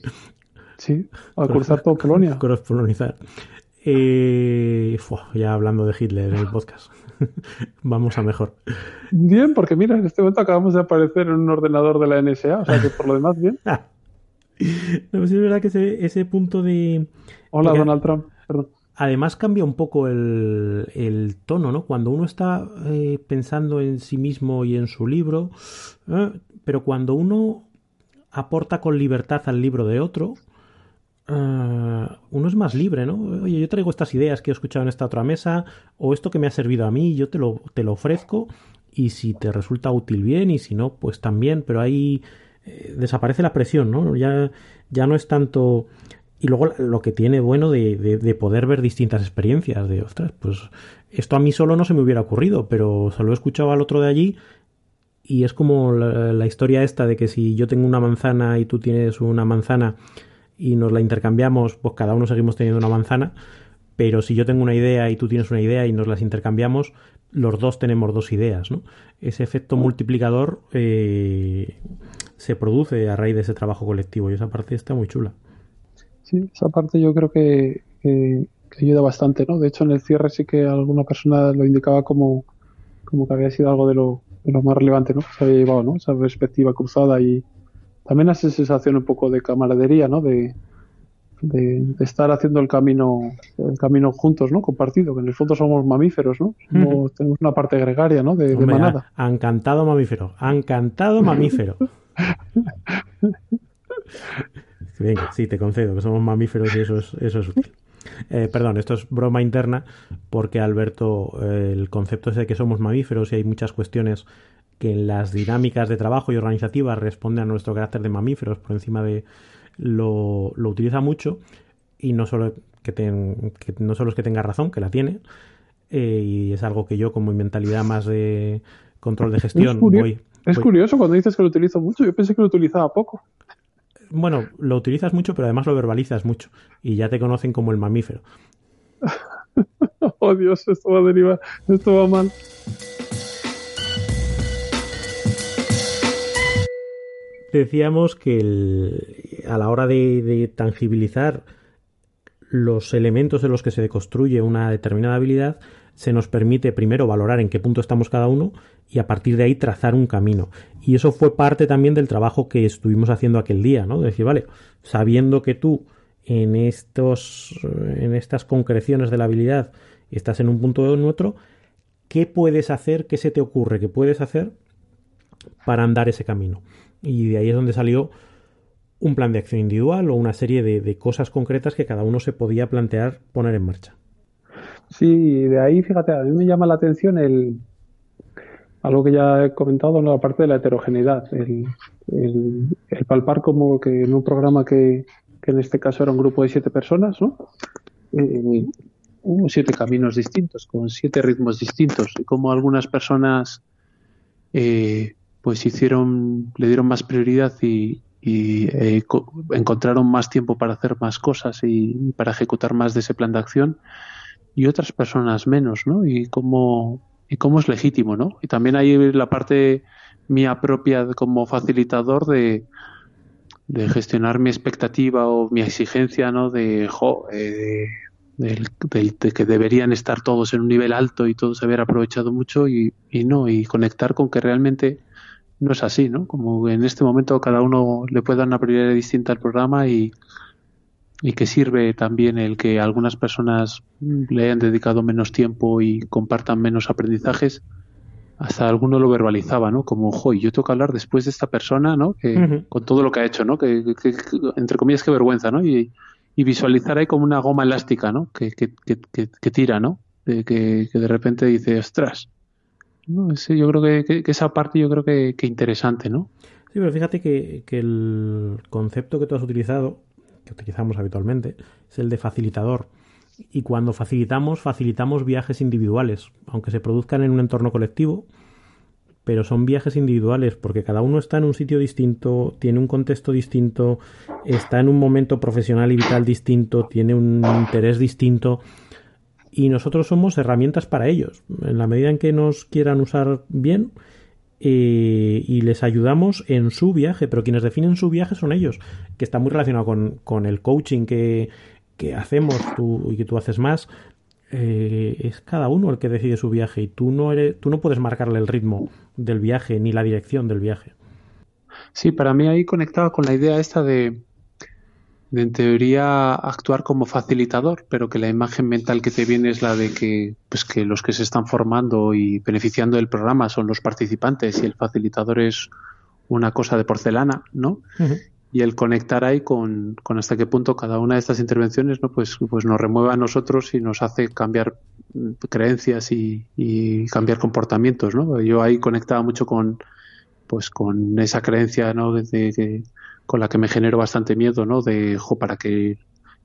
B: Sí, a cruzar todo Polonia.
A: Cross-polonizar. Eh, ya hablando de Hitler en el podcast. Vamos a mejor.
B: Bien, porque mira, en este momento acabamos de aparecer en un ordenador de la NSA, o sea que por lo demás, bien.
A: no, sí es verdad que ese, punto de.
B: Hola, Donald Trump, perdón.
A: Además cambia un poco el, tono, ¿no? Cuando uno está eh, pensando en sí mismo y en su libro, eh, pero cuando uno aporta con libertad al libro de otro, Ah, uno es más libre, ¿no? Oye, yo traigo estas ideas que he escuchado en esta otra mesa, o esto que me ha servido a mí, yo te lo, te lo ofrezco, y si te resulta útil bien, y si no, pues también, pero ahí eh, desaparece la presión, ¿no? Ya, ya no es tanto... Y luego lo que tiene bueno de, de, poder ver distintas experiencias, de, ostras, pues esto a mí solo no se me hubiera ocurrido, pero se lo he escuchado al otro de allí y es como la, la historia esta de que si yo tengo una manzana y tú tienes una manzana, y nos la intercambiamos, pues cada uno seguimos teniendo una manzana, pero si yo tengo una idea y tú tienes una idea y nos las intercambiamos, los dos tenemos dos ideas, ¿no? Ese efecto multiplicador eh, se produce a raíz de ese trabajo colectivo y esa parte está muy chula.
B: Sí, esa parte yo creo que, ayuda bastante, ¿no? De hecho, en el cierre sí que alguna persona lo indicaba como, como que había sido algo de lo, de lo más relevante, ¿no? Que se había llevado, ¿no? Esa perspectiva cruzada y, también hace sensación un poco de camaradería, ¿no? De, de, estar haciendo el camino el camino juntos, ¿no? Compartido, que en el fondo somos mamíferos, ¿no? Tenemos una parte gregaria, ¿no? De, manada.
A: Han cantado mamífero, han cantado mamífero. Venga, sí, te concedo que somos mamíferos y eso es, eso es útil. Eh, perdón, esto es broma interna porque Alberto, eh, el concepto es de que somos mamíferos y hay muchas cuestiones que en las dinámicas de trabajo y organizativas responde a nuestro carácter de mamíferos por encima de lo, lo utiliza mucho y no solo que, no solo es que tenga razón, que la tiene eh, y es algo que yo con mi mentalidad más de control de gestión
B: es voy, es curioso cuando dices que lo utilizo mucho, yo pensé que lo utilizaba poco.
A: Bueno, lo utilizas mucho, pero además lo verbalizas mucho. Y ya te conocen como el mamífero.
B: oh Dios, esto va a derivar, esto va mal.
A: Decíamos que a la hora de, tangibilizar los elementos en los que se deconstruye una determinada habilidad, se nos permite primero valorar en qué punto estamos cada uno y a partir de ahí trazar un camino. Y eso fue parte también del trabajo que estuvimos haciendo aquel día, ¿no? De decir, vale, sabiendo que tú en estos en estas concreciones de la habilidad estás en un punto o en otro, ¿qué puedes hacer? ¿Qué se te ocurre que puedes hacer para andar ese camino? Y de ahí es donde salió un plan de acción individual o una serie de, cosas concretas que cada uno se podía plantear poner en marcha.
B: Sí, de ahí, fíjate, a mí me llama la atención el algo que ya he comentado, en la parte de la heterogeneidad, el, palpar como que en un programa que, en este caso era un grupo de siete personas, ¿no? Eh, hubo siete caminos distintos, con siete ritmos distintos, y como algunas personas eh, pues hicieron, le dieron más prioridad y, eh, encontraron más tiempo para hacer más cosas y, para ejecutar más de ese plan de acción y otras personas menos, ¿no? Y cómo, y cómo es legítimo, ¿no? Y también hay la parte mía propia como facilitador de, de gestionar mi expectativa o mi exigencia, ¿no? De, jo, eh, de que deberían estar todos en un nivel alto y todos haber aprovechado mucho y no, y conectar con que realmente no es así, ¿no? Como en este momento cada uno le puede dar una prioridad distinta al programa y, y que sirve también el que algunas personas le hayan dedicado menos tiempo y compartan menos aprendizajes. Hasta alguno lo verbalizaba, ¿no? Como, joy, yo tengo que hablar después de esta persona, ¿no? Que, Con todo lo que ha hecho, ¿no? Que, entre comillas, qué vergüenza, ¿no? Y, y, visualizar ahí como una goma elástica, ¿no? Que, que tira, ¿no? De, que, de repente dice, ostras, ¿no? yo creo que, esa parte yo creo que, interesante, ¿no?
A: Sí, pero fíjate que, el concepto que tú has utilizado, que utilizamos habitualmente, es el de facilitador. Y cuando facilitamos, facilitamos viajes individuales, aunque se produzcan en un entorno colectivo, pero son viajes individuales porque cada uno está en un sitio distinto, tiene un contexto distinto, está en un momento profesional y vital distinto, tiene un interés distinto y nosotros somos herramientas para ellos. En la medida en que nos quieran usar bien eh, y les ayudamos en su viaje, pero quienes definen su viaje son ellos, que está muy relacionado con, el coaching que, hacemos tú y que tú haces más. Eh, es cada uno el que decide su viaje y tú no eres, tú no puedes marcarle el ritmo del viaje ni la dirección del viaje.
B: Sí, para mí ahí conectado con la idea esta de en teoría actuar como facilitador, pero que la imagen mental que te viene es la de que, pues que los que se están formando y beneficiando del programa son los participantes y el facilitador es una cosa de porcelana, ¿no? Y el conectar ahí con, con, hasta qué punto cada una de estas intervenciones, ¿no? Pues, pues nos remueve a nosotros y nos hace cambiar creencias y, y cambiar comportamientos, ¿no? Yo ahí conectaba mucho con, pues con esa creencia, ¿no? De, que con la que me genero bastante miedo, ¿no? De, jo, para que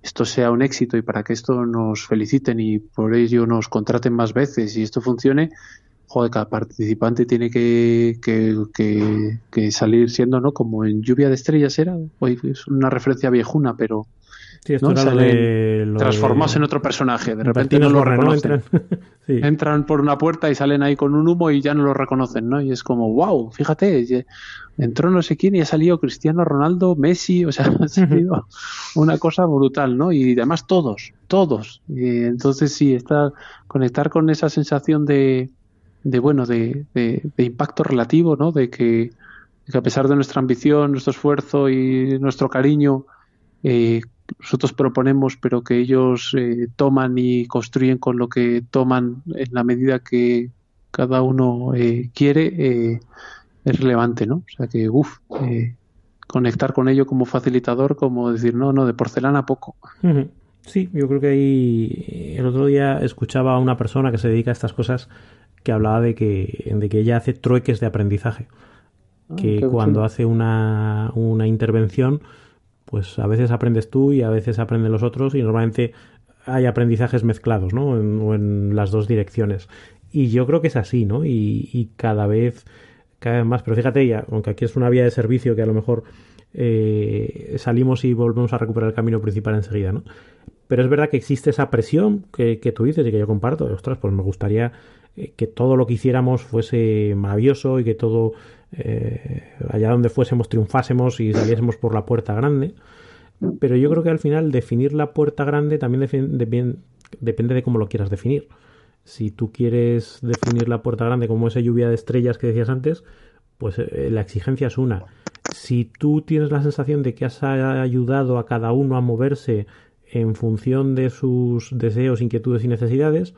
B: esto sea un éxito y para que esto nos feliciten y por ello nos contraten más veces y esto funcione, joder, cada participante tiene que, que, que, salir siendo, ¿no? Como en lluvia de estrellas era, hoy es una referencia viejuna, pero
A: Sí, esto
B: transformados en otro personaje. De repente no lo reconocen. Entran. por una puerta y salen ahí con un humo y ya no lo reconocen, ¿no? Y es como, wow, fíjate, entró no sé quién y ha salido Cristiano Ronaldo, Messi, o sea, ha sido una cosa brutal, ¿no? Y además todos, todos. Y entonces sí, está conectar con esa sensación de, de bueno, de, de, impacto relativo, ¿no? De que, de que, a pesar de nuestra ambición, nuestro esfuerzo y nuestro cariño, eh, nosotros proponemos, pero que ellos eh, toman y construyen con lo que toman en la medida que cada uno eh, quiere, eh, es relevante, ¿no? O sea que, uff, conectar con ello como facilitador, como decir, no, no, de porcelana poco.
A: Sí, yo creo que ahí el otro día escuchaba a una persona que se dedica a estas cosas que hablaba de que, de que ella hace trueques de aprendizaje. Ah, que cuando hace una, una intervención, pues a veces aprendes tú y a veces aprenden los otros y normalmente hay aprendizajes mezclados, ¿no? En, o en las dos direcciones. Y yo creo que es así, ¿no? Y, cada vez cada vez más. Pero fíjate, ya, aunque aquí es una vía de servicio que a lo mejor eh, salimos y volvemos a recuperar el camino principal enseguida, ¿no? Pero es verdad que existe esa presión que, tú dices y que yo comparto. Ostras, pues me gustaría eh, que todo lo que hiciéramos fuese maravilloso y que todo, eh, allá donde fuésemos, triunfásemos y saliésemos por la puerta grande. Pero yo creo que al final definir la puerta grande también depende de cómo lo quieras definir. Si tú quieres definir la puerta grande como esa lluvia de estrellas que decías antes, pues eh, la exigencia es una. Si tú tienes la sensación de que has ayudado a cada uno a moverse en función de sus deseos, inquietudes y necesidades,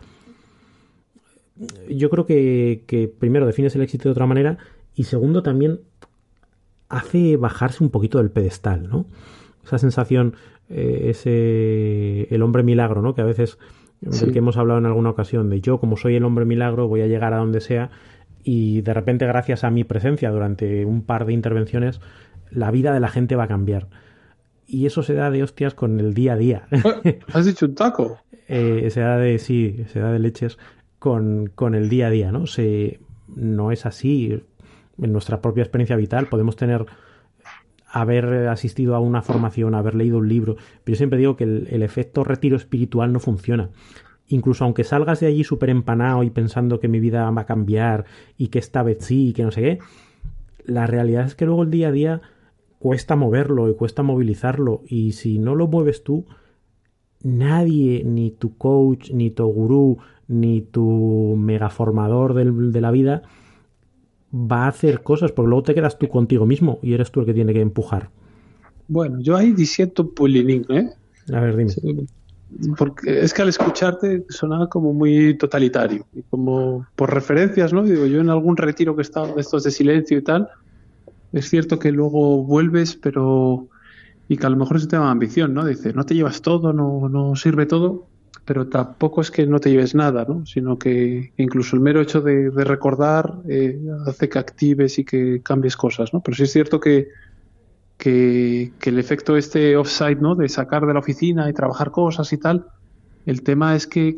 A: yo creo que, primero defines el éxito de otra manera y segundo también hace bajarse un poquito del pedestal, ¿no? Esa sensación, eh, ese el hombre milagro, ¿no? Que a veces del que hemos hablado en alguna ocasión, de yo como soy el hombre milagro voy a llegar a donde sea y de repente gracias a mi presencia durante un par de intervenciones la vida de la gente va a cambiar y eso se da de hostias con el día a día.
B: Eh, ¿Has dicho un taco?
A: eh, se da de, sí, se da de leches con, con, el día a día, ¿no? Se, no es así. En nuestra propia experiencia vital podemos tener, haber asistido a una formación, haber leído un libro, pero yo siempre digo que el, efecto retiro espiritual no funciona. Incluso aunque salgas de allí súper empanado y pensando que mi vida va a cambiar y que esta vez sí y que no sé qué, la realidad es que luego el día a día cuesta moverlo y cuesta movilizarlo. Y si no lo mueves tú, nadie, ni tu coach, ni tu gurú, ni tu megaformador de la vida, va a hacer cosas, porque luego te quedas tú contigo mismo y eres tú el que tiene que empujar.
B: Bueno, yo ahí disiento un pulilín, ¿eh?
A: A ver, dime.
B: Porque es que al escucharte sonaba como muy totalitario, y como por referencias, ¿no? Digo, yo en algún retiro que he estado de estos de silencio y tal, es cierto que luego vuelves, pero. Y que a lo mejor es un tema de ambición, ¿no? Dice, no te llevas todo, no, no sirve todo, pero tampoco es que no te lleves nada, ¿no? Sino que incluso el mero hecho de, recordar eh, hace que actives y que cambies cosas, ¿no? Pero sí es cierto que, que, el efecto este offside, ¿no? De sacar de la oficina y trabajar cosas y tal, el tema es que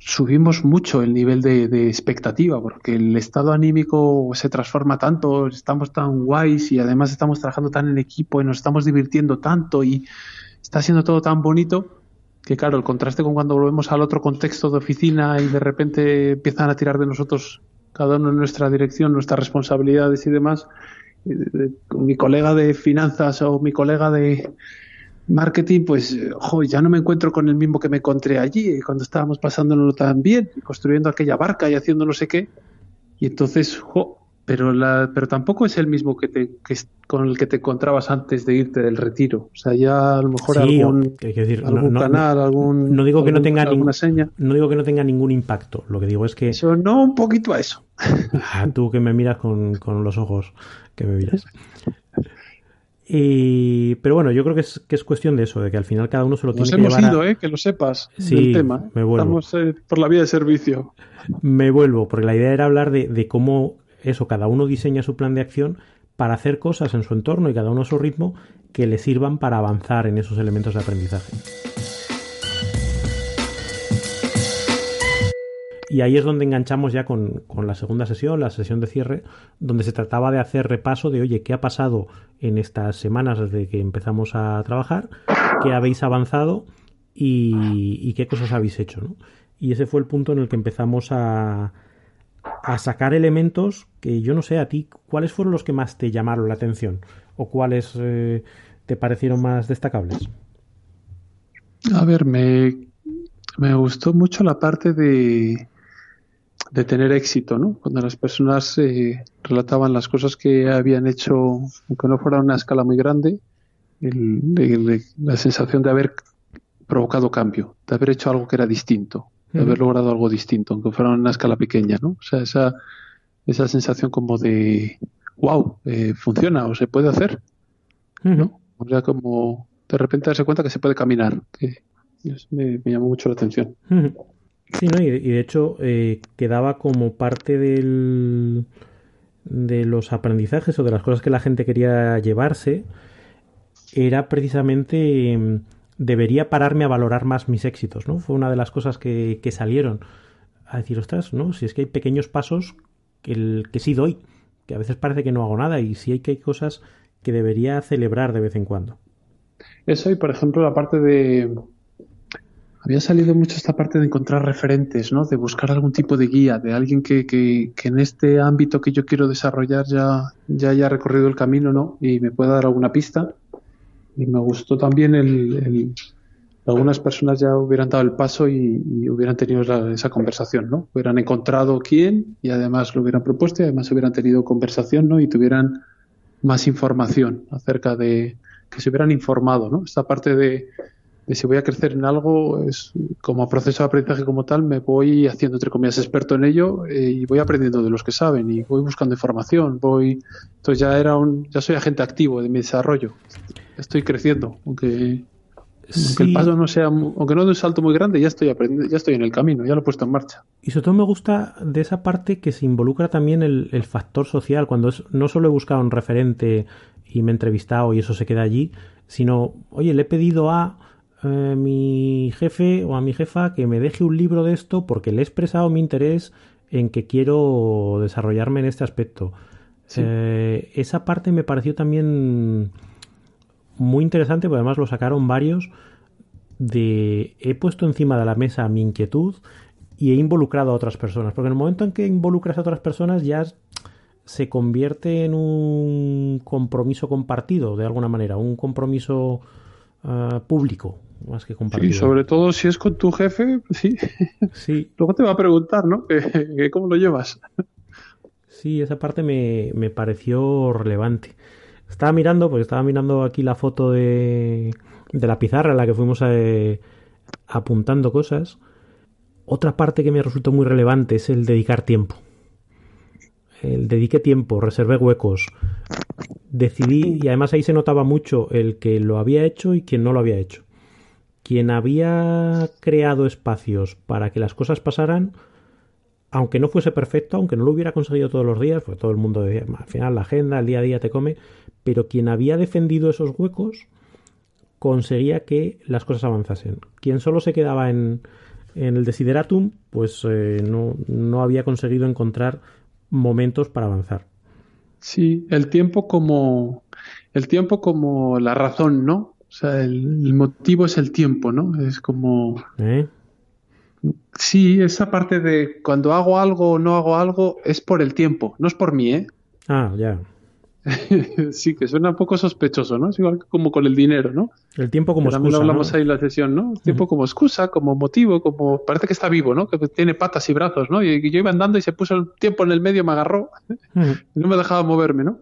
B: subimos mucho el nivel de, expectativa, porque el estado anímico se transforma tanto, estamos tan guays y además estamos trabajando tan en equipo y nos estamos divirtiendo tanto y está siendo todo tan bonito que claro, el contraste con cuando volvemos al otro contexto de oficina y de repente empiezan a tirar de nosotros cada uno en nuestra dirección, nuestras responsabilidades y demás, eh, mi colega de finanzas o mi colega de, marketing, pues, jo, ya no me encuentro con el mismo que me encontré allí, cuando estábamos pasándolo tan bien, construyendo aquella barca y haciendo no sé qué. Y entonces, jo, pero, la, pero tampoco es el mismo que, te, que con el que te encontrabas antes de irte del retiro. O sea, ya a lo mejor algún,
A: decir,
B: algún canal, algún.
A: No digo que no tenga
B: ninguna seña.
A: No digo que no tenga ningún impacto. Lo que digo es que.
B: Eso no, un poquito a eso.
A: Ah, tú que me miras con, con los ojos que me miras. Y, pero bueno, yo creo que es, que es cuestión de eso, de que al final cada uno se lo tiene que
B: hemos
A: llevar.
B: ido, ¿eh? que lo sepas,
A: sí,
B: del tema.
A: Me vuelvo.
B: Estamos eh, por la vía de servicio.
A: Me vuelvo, porque la idea era hablar de, de, cómo eso, cada uno diseña su plan de acción para hacer cosas en su entorno y cada uno a su ritmo que le sirvan para avanzar en esos elementos de aprendizaje. Y ahí es donde enganchamos ya con, la segunda sesión, la sesión de cierre, donde se trataba de hacer repaso de, oye, ¿qué ha pasado en estas semanas desde que empezamos a trabajar? ¿Qué habéis avanzado? Y, qué cosas habéis hecho, Y ese fue el punto en el que empezamos a, a sacar elementos que yo no sé a ti, ¿cuáles fueron los que más te llamaron la atención? ¿O cuáles eh, te parecieron más destacables?
B: A ver, me, me gustó mucho la parte de, de tener éxito, ¿no? Cuando las personas eh, relataban las cosas que habían hecho, aunque no fuera una escala muy grande, la sensación de haber provocado cambio, de haber hecho algo que era distinto, de haber logrado algo distinto, aunque fuera una escala pequeña, ¿no? O sea, esa, esa sensación como de, wow, eh, funciona o se puede hacer, ¿no? O sea, como de repente darse cuenta que se puede caminar, que me, llamó mucho la atención.
A: Sí, ¿no? y, de hecho eh, quedaba como parte del, de los aprendizajes o de las cosas que la gente quería llevarse, era precisamente mm, debería pararme a valorar más mis éxitos, ¿no? Fue una de las cosas que, que salieron a decir, ostras, ¿no? Si es que hay pequeños pasos que, que sí doy, que a veces parece que no hago nada y si hay que hay cosas que debería celebrar de vez en cuando.
B: Eso y, por ejemplo, la parte de... Había salido mucho esta parte de encontrar referentes, ¿no? De buscar algún tipo de guía, de alguien que, que, que en este ámbito que yo quiero desarrollar ya, ya haya recorrido el camino, ¿no? Y me pueda dar alguna pista. Y me gustó también el, algunas personas ya hubieran dado el paso y, y hubieran tenido la, esa conversación, ¿no? Hubieran encontrado quién y además lo hubieran propuesto y además hubieran tenido conversación, ¿no? Y tuvieran más información acerca de que se hubieran informado, ¿no? Esta parte de, de si voy a crecer en algo es como proceso de aprendizaje como tal me voy haciendo entre comillas experto en ello eh, y voy aprendiendo de los que saben y voy buscando información voy entonces ya era un ya soy agente activo de mi desarrollo estoy creciendo aunque aunque el paso no sea, aunque no de un salto muy grande, ya estoy aprendiendo, ya estoy en el camino, ya lo he puesto en marcha.
A: Y sobre todo me gusta de esa parte que se involucra también el, el factor social, cuando es, no solo he buscado un referente y me he entrevistado y eso se queda allí, sino, oye, le he pedido a eh, mi jefe o a mi jefa que me deje un libro de esto porque le he expresado mi interés en que quiero desarrollarme en este aspecto. Sí. Eh, esa parte me pareció también muy interesante, porque además lo sacaron varios, de he puesto encima de la mesa mi inquietud y he involucrado a otras personas, porque en el momento en que involucras a otras personas ya se convierte en un compromiso compartido, de alguna manera, un compromiso uh, público, más que compartido.
B: Sí, sobre todo si es con tu jefe, sí.
A: sí.
B: Luego te va a preguntar, ¿no? ¿Cómo lo llevas?
A: Sí, esa parte me, me pareció relevante. Estaba mirando, porque estaba mirando aquí la foto de, de la pizarra en la que fuimos eh, apuntando cosas. Otra parte que me resultó muy relevante es el dedicar tiempo. El dediqué tiempo, reservé huecos, decidí, y además ahí se notaba mucho el que lo había hecho y quien no lo había hecho. Quien había creado espacios para que las cosas pasaran, aunque no fuese perfecto, aunque no lo hubiera conseguido todos los días, pues todo el mundo decía, al final la agenda, el día a día te come, pero quien había defendido esos huecos conseguía que las cosas avanzasen. Quien solo se quedaba en, el desideratum, pues eh, no, no había conseguido encontrar momentos para avanzar.
B: Sí, el tiempo como el tiempo como la razón, ¿no? O sea, el, el motivo es el tiempo, ¿no? Es como
A: ¿Eh?
B: Sí, esa parte de cuando hago algo o no hago algo es por el tiempo, no es por mí, ¿eh?
A: Ah, ya.
B: sí, que suena un poco sospechoso, ¿no? Es igual que como con el dinero, ¿no?
A: El tiempo como
B: también
A: excusa.
B: lo hablamos
A: ¿no?
B: ahí en la sesión, ¿no? El tiempo como excusa, como motivo, como parece que está vivo, ¿no? Que tiene patas y brazos, ¿no? Y yo iba andando y se puso el tiempo en el medio, me agarró y no me dejaba moverme, ¿no?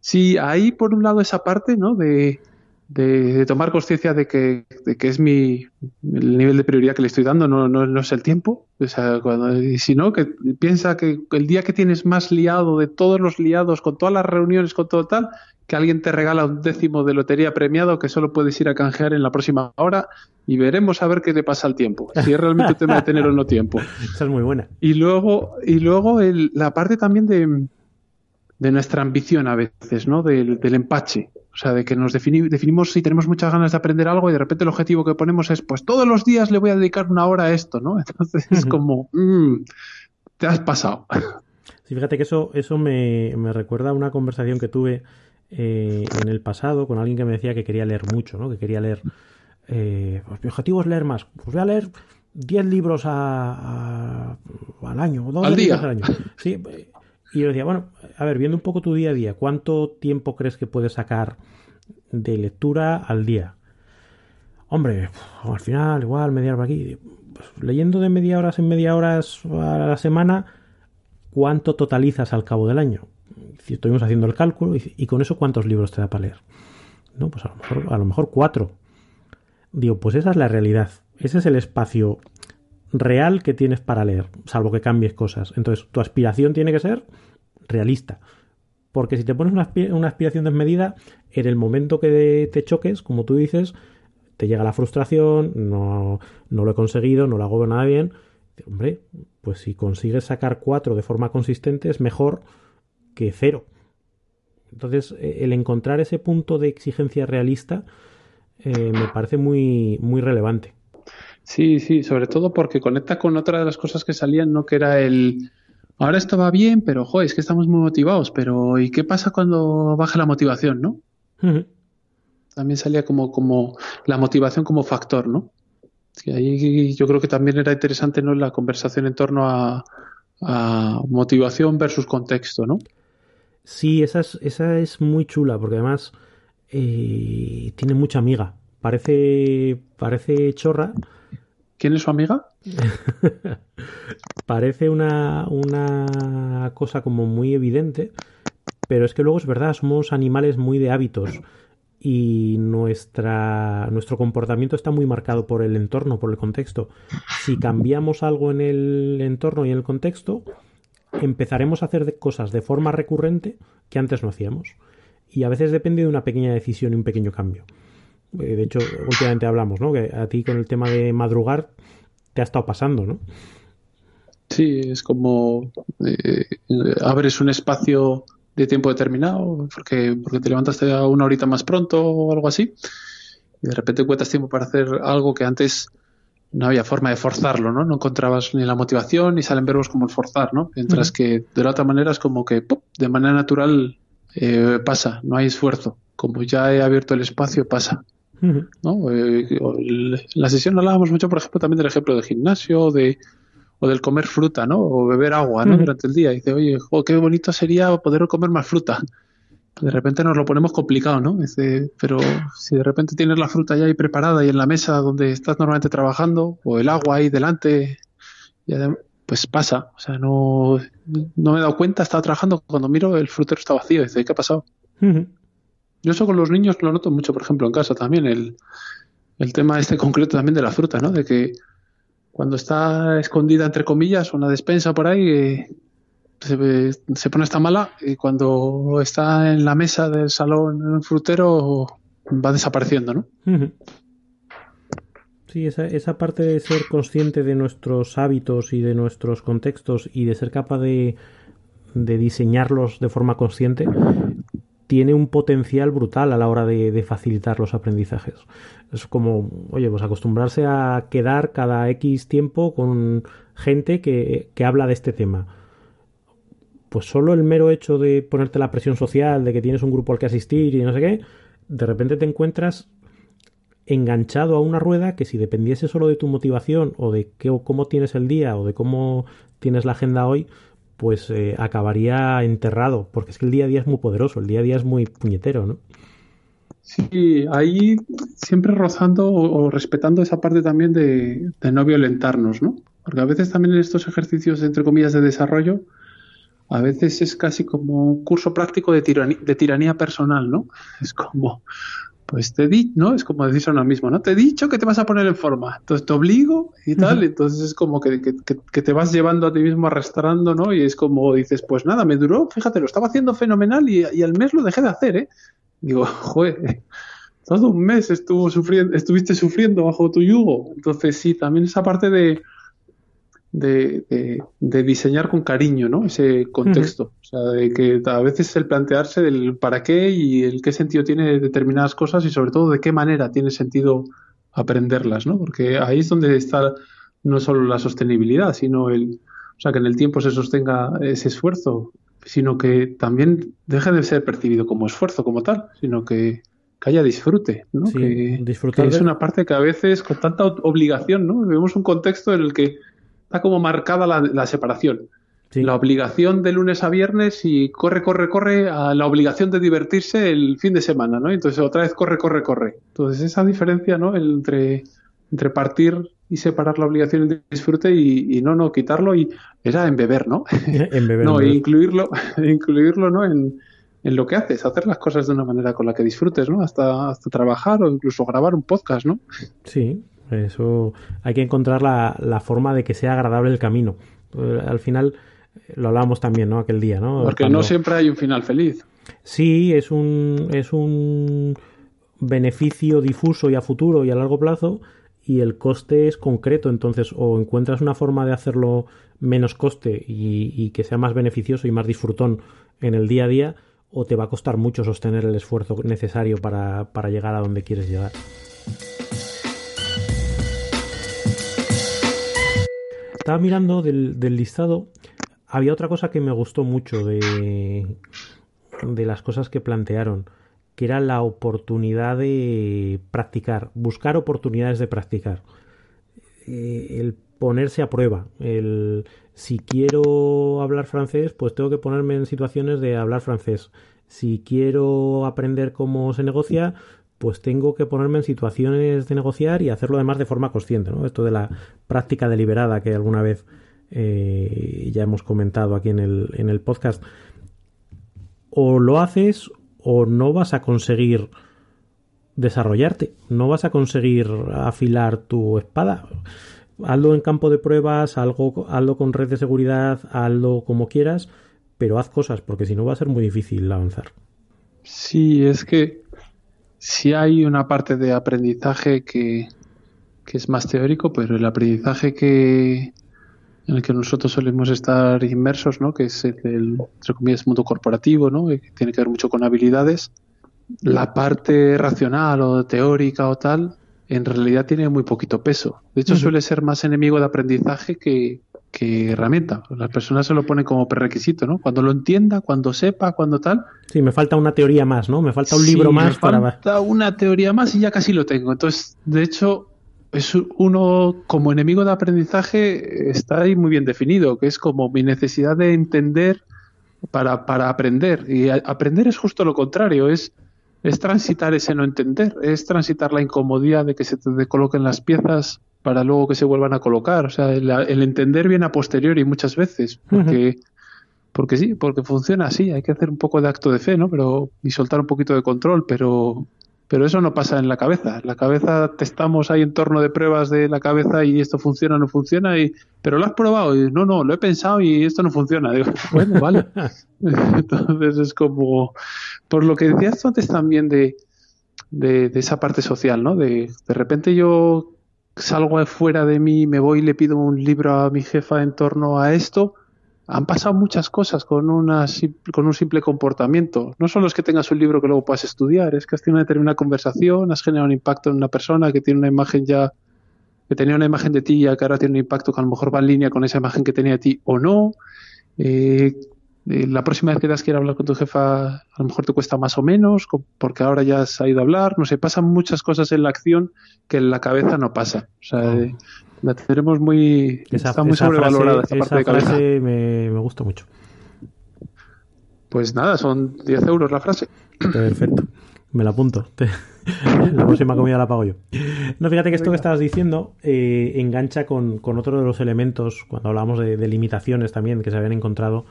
B: Sí, ahí por un lado esa parte, ¿no? De, de, de tomar conciencia de que, de que es mi el nivel de prioridad que le estoy dando, no, no, no es el tiempo. O sea, cuando, y si no, que piensa que el día que tienes más liado de todos los liados, con todas las reuniones, con todo tal, que alguien te regala un décimo de lotería premiado que solo puedes ir a canjear en la próxima hora y veremos a ver qué te pasa al tiempo. Si es realmente un tema de tener o no tiempo.
A: Esa es muy buena.
B: Y luego, y luego el- la parte también de, de nuestra ambición a veces, ¿no? Del, del empache. O sea, de que nos defini- definimos si tenemos muchas ganas de aprender algo y de repente el objetivo que ponemos es, pues todos los días le voy a dedicar una hora a esto, ¿no? Entonces es como, mm, te has pasado.
A: Sí, fíjate que eso, eso me, me recuerda a una conversación que tuve eh, en el pasado con alguien que me decía que quería leer mucho, ¿no? Que quería leer. eh, pues mi objetivo es leer más. Pues voy a leer 10 libros a, a- al año, o 12
B: Al día.
A: al año. Sí, y yo decía, bueno, a ver, viendo un poco tu día a día, ¿cuánto tiempo crees que puedes sacar de lectura al día? Hombre, al final, igual, media hora aquí. Pues, leyendo de media hora en media horas a la semana, ¿cuánto totalizas al cabo del año? Si estuvimos haciendo el cálculo, y, y con eso, ¿cuántos libros te da para leer? No, pues a lo mejor, a lo mejor cuatro. Digo, pues esa es la realidad. Ese es el espacio real que tienes para leer, salvo que cambies cosas. Entonces, tu aspiración tiene que ser realista. Porque si te pones una, aspi- una aspiración desmedida, en el momento que te choques, como tú dices, te llega la frustración, no, no lo he conseguido, no lo hago nada bien. Hombre, pues si consigues sacar cuatro de forma consistente es mejor que cero. Entonces, eh, el encontrar ese punto de exigencia realista eh, me parece muy, muy relevante.
B: Sí, sí, sobre todo porque conecta con otra de las cosas que salían, ¿no? Que era el, ahora esto va bien, pero, joder, es que estamos muy motivados, pero ¿y qué pasa cuando baja la motivación, no? También salía como, como la motivación como factor, ¿no? Y ahí yo creo que también era interesante ¿no? la conversación en torno a, motivación versus contexto, ¿no?
A: Sí, esa es, esa es muy chula, porque además eh, tiene mucha amiga. Parece, parece chorra.
B: ¿Quién es su amiga?
A: parece una, una cosa como muy evidente, pero es que luego es verdad, somos animales muy de hábitos y nuestra, nuestro comportamiento está muy marcado por el entorno, por el contexto. Si cambiamos algo en el entorno y en el contexto, empezaremos a hacer cosas de forma recurrente que antes no hacíamos. Y a veces depende de una pequeña decisión y un pequeño cambio. Eh, de hecho, últimamente hablamos, ¿no? Que a ti con el tema de madrugar te ha estado pasando, ¿no?
B: Sí, es como eh, abres un espacio de tiempo determinado, porque, porque te levantaste a una horita más pronto o algo así, y de repente encuentras tiempo para hacer algo que antes no había forma de forzarlo, ¿no? No encontrabas ni la motivación ni salen verbos como el forzar, ¿no? Mientras que de la otra manera es como que de manera natural eh, pasa, no hay esfuerzo. Como ya he abierto el espacio, pasa. ¿No? Eh, en la sesión hablábamos mucho, por ejemplo, también del ejemplo del gimnasio, de o del comer fruta, ¿no? O beber agua, ¿no? Durante el día. Y dice, oye, qué bonito sería poder comer más fruta. De repente nos lo ponemos complicado, ¿no? Dice, pero si de repente tienes la fruta ya ahí preparada y en la mesa donde estás normalmente trabajando, o el agua ahí delante, pues pasa. O sea, no, no me he dado cuenta, estaba trabajando, cuando miro el frutero está vacío. Dice, ¿qué ha pasado? Yo eso con los niños lo noto mucho, por ejemplo, en casa también, el, el tema este concreto también de la fruta, ¿no? De que cuando está escondida, entre comillas, una despensa por ahí, eh, se, pone esta mala y cuando está en la mesa del salón en un frutero va desapareciendo, ¿no?
A: Sí, esa, esa parte de ser consciente de nuestros hábitos y de nuestros contextos y de ser capaz de, de diseñarlos de forma consciente tiene un potencial brutal a la hora de, facilitar los aprendizajes. Es como, oye, pues acostumbrarse a quedar cada X tiempo con gente que, que habla de este tema. Pues solo el mero hecho de ponerte la presión social, de que tienes un grupo al que asistir y no sé qué, de repente te encuentras enganchado a una rueda que si dependiese solo de tu motivación o de qué, o cómo tienes el día o de cómo tienes la agenda hoy, pues eh, acabaría enterrado, porque es que el día a día es muy poderoso, el día a día es muy puñetero, ¿no?
B: Sí, ahí siempre rozando o, respetando esa parte también de, no violentarnos, ¿no? Porque a veces también en estos ejercicios, entre comillas, de desarrollo, a veces es casi como un curso práctico de de tiranía personal, ¿no? Es como, pues te di, ¿no? Es como decirse uno mismo, ¿no? Te he dicho que te vas a poner en forma, entonces te obligo y tal, entonces es como que, te vas llevando a ti mismo arrastrando, ¿no? Y es como dices, pues nada, me duró, fíjate, lo estaba haciendo fenomenal y, y al mes lo dejé de hacer, ¿eh? Digo, joder, todo un mes estuvo sufriendo, estuviste sufriendo bajo tu yugo, entonces sí, también esa parte de de, de, diseñar con cariño, ¿no? Ese contexto. O sea, de que a veces el plantearse del para qué y el qué sentido tiene determinadas cosas y sobre todo de qué manera tiene sentido aprenderlas, ¿no? Porque ahí es donde está no solo la sostenibilidad, sino el, o sea, que en el tiempo se sostenga ese esfuerzo, sino que también deje de ser percibido como esfuerzo como tal, sino que, haya disfrute, ¿no? que, disfrutar es una parte que a veces con tanta obligación, ¿no? Vemos un contexto en el que está como marcada la, separación. La obligación de lunes a viernes y corre, corre, corre a la obligación de divertirse el fin de semana, ¿no? Entonces otra vez corre, corre, corre. Entonces esa diferencia, ¿no? Entre, entre partir y separar la obligación de disfrute y, no, no, quitarlo y era en beber, ¿no? En beber. no, incluirlo, incluirlo, ¿no? En, en lo que haces, hacer las cosas de una manera con la que disfrutes, ¿no? Hasta, hasta trabajar o incluso grabar un podcast, ¿no?
A: Sí, eso hay que encontrar la, la forma de que sea agradable el camino. Eh, al final eh, lo hablábamos también, ¿no? Aquel día, ¿no?
B: Porque no siempre hay un final feliz.
A: Sí, es un, es un beneficio difuso y a futuro y a largo plazo y el coste es concreto. Entonces, o encuentras una forma de hacerlo menos coste y, y que sea más beneficioso y más disfrutón en el día a día, o te va a costar mucho sostener el esfuerzo necesario para, para llegar a donde quieres llegar. Estaba mirando del, listado. Había otra cosa que me gustó mucho de, de las cosas que plantearon. que era la oportunidad de practicar, buscar oportunidades de practicar. Eh, el ponerse a prueba, el si quiero hablar francés, pues tengo que ponerme en situaciones de hablar francés. Si quiero aprender cómo se negocia, pues tengo que ponerme en situaciones de negociar y hacerlo además de forma consciente, ¿no? Esto de la práctica deliberada que alguna vez eh, ya hemos comentado aquí en el, en el podcast. O lo haces o no vas a conseguir desarrollarte, no vas a conseguir afilar tu espada. Hazlo en campo de pruebas, hazlo con red de seguridad, hazlo como quieras, pero haz cosas, porque si no va a ser muy difícil avanzar.
B: Sí, es que si hay una parte de aprendizaje que, que es más teórico, pero el aprendizaje que, en el que nosotros solemos estar inmersos, ¿no? que es el, entre comillas, mundo corporativo, ¿no? que tiene que ver mucho con habilidades, la parte racional o teórica o tal, en realidad tiene muy poquito peso. De hecho, suele ser más enemigo de aprendizaje que, que herramienta. Las personas se lo ponen como prerequisito, ¿no? Cuando lo entienda, cuando sepa, cuando tal.
A: Sí, me falta una teoría más, ¿no? Me falta un libro más
B: me falta una teoría más y ya casi lo tengo. Entonces, de hecho, es uno como enemigo de aprendizaje está ahí muy bien definido, que es como mi necesidad de entender para, para aprender. Y aprender es justo lo contrario, es, es transitar ese no entender, es transitar la incomodidad de que se te coloquen las piezas para luego que se vuelvan a colocar. O sea, el, entender viene a posteriori muchas veces, porque, porque sí, porque funciona así, hay que hacer un poco de acto de fe, ¿no? Pero, y soltar un poquito de control, pero, pero eso no pasa en la cabeza. En la cabeza estamos ahí en torno de pruebas de la cabeza y esto funciona o no funciona. Y, pero lo has probado y no, no, lo he pensado y esto no funciona. Digo, bueno, vale. Entonces es como, por lo que decías tú antes también de, de, de, esa parte social, ¿no? De, de repente yo salgo fuera de mí, me voy y le pido un libro a mi jefa en torno a esto han pasado muchas cosas con, una, con un simple comportamiento. No solo es que tengas un libro que luego puedas estudiar, es que has tenido una determinada conversación, has generado un impacto en una persona que tiene una imagen ya, que tenía una imagen de ti y que ahora tiene un impacto que a lo mejor va en línea con esa imagen que tenía de ti o no. Eh, eh, la próxima vez que das quiera hablar con tu jefa, a lo mejor te cuesta más o menos, porque ahora ya has ido a hablar. No sé, pasan muchas cosas en la acción que en la cabeza no pasa. O sea, eh, la tenemos muy. está muy sobrevalorada esta parte de
A: frase me, me gusta mucho.
B: Pues nada, son 10 euros la frase.
A: Perfecto. Me la apunto. la próxima comida la pago yo. No, fíjate que esto que estabas diciendo eh, engancha con, con, otro de los elementos, cuando hablamos de, de limitaciones también que se habían encontrado,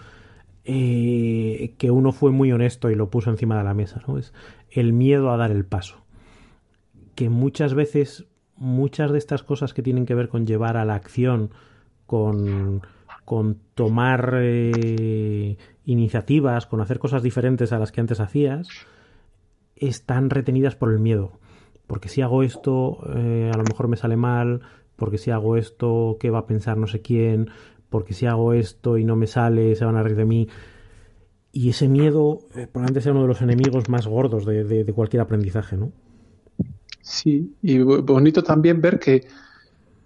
A: eh, que uno fue muy honesto y lo puso encima de la mesa, ¿no? Es el miedo a dar el paso. Que muchas veces muchas de estas cosas que tienen que ver con llevar a la acción, con, con tomar eh, iniciativas, con hacer cosas diferentes a las que antes hacías, están retenidas por el miedo. Porque si hago esto, eh, a lo mejor me sale mal, porque si hago esto, ¿qué va a pensar no sé quién? Porque si hago esto y no me sale, se van a reír de mí. Y ese miedo eh, probablemente sea uno de los enemigos más gordos de, de cualquier aprendizaje, ¿no?
B: Sí, y bonito también ver que,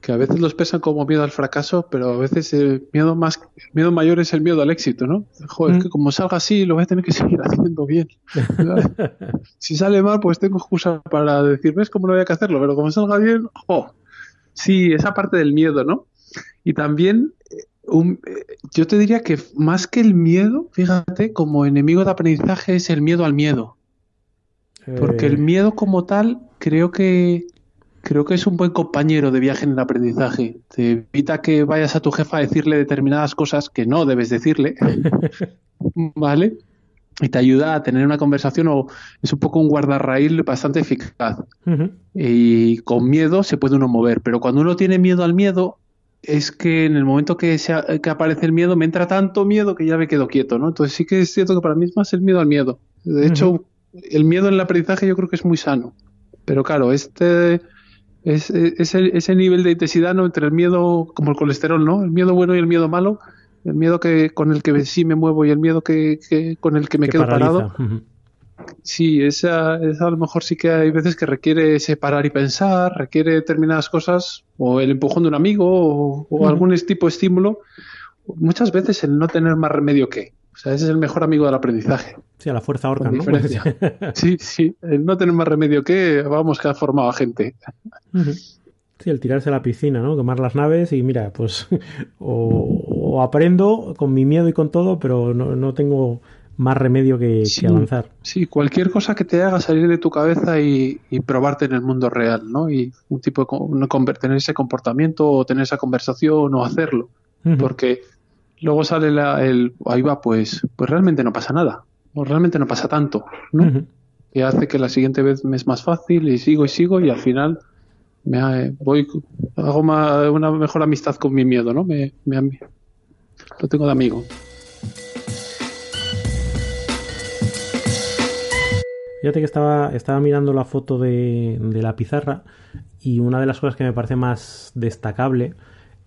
B: que a veces los pesan como miedo al fracaso, pero a veces el miedo más miedo mayor es el miedo al éxito, ¿no? Joder, es que como salga así, lo voy a tener que seguir haciendo bien. si sale mal, pues tengo excusa para decir, ¿ves cómo no voy a hacerlo? Pero como salga bien, ¡oh! Sí, esa parte del miedo, ¿no? Y también eh, un, eh, yo te diría que más que el miedo, fíjate, como enemigo de aprendizaje es el miedo al miedo. Porque el eh. miedo como tal creo que creo que es un buen compañero de viaje en el aprendizaje. Te evita que vayas a tu jefa a decirle determinadas cosas que no debes decirle. ¿Vale? Y te ayuda a tener una conversación o es un poco un guardarraíl bastante eficaz. Y con miedo se puede uno mover, pero cuando uno tiene miedo al miedo, es que en el momento que, se, que aparece el miedo, me entra tanto miedo que ya me quedo quieto, ¿no? Entonces sí que es cierto que para mí es más el miedo al miedo. De hecho, el miedo en el aprendizaje yo creo que es muy sano. Pero claro, este es, ese, ese nivel de intensidad ¿no? entre el miedo, como el colesterol, ¿no? El miedo bueno y el miedo malo, el miedo que con el que sí me muevo y el miedo que, con el que me quedo parado. Sí, esa, a lo mejor sí que hay veces que requiere separar y pensar, requiere determinadas cosas, o el empujón de un amigo, o, algún tipo de estímulo. Muchas veces el no tener más remedio que. sea, ese es el mejor amigo del aprendizaje.
A: Sí, a la fuerza orca, ¿no?
B: sí, sí. no tener más remedio que vamos que ha formado a gente.
A: Sí, el tirarse a la piscina, ¿no? Quemar las naves y mira, pues o, aprendo con mi miedo y con todo, pero no, tengo más remedio que, avanzar.
B: Sí, cualquier cosa que te haga salir de tu cabeza y, probarte en el mundo real, ¿no? Y un tipo de tener ese comportamiento o tener esa conversación o hacerlo. Porque luego sale la, el, ahí va, pues, pues realmente no pasa nada. O realmente no pasa tanto, ¿no? Que hace que la siguiente vez me es más fácil y sigo y sigo y al final me voy hago una mejor amistad con mi miedo, ¿no? Me, me, lo tengo de amigo.
A: Fíjate que estaba, estaba mirando la foto de, de, la pizarra y una de las cosas que me parece más destacable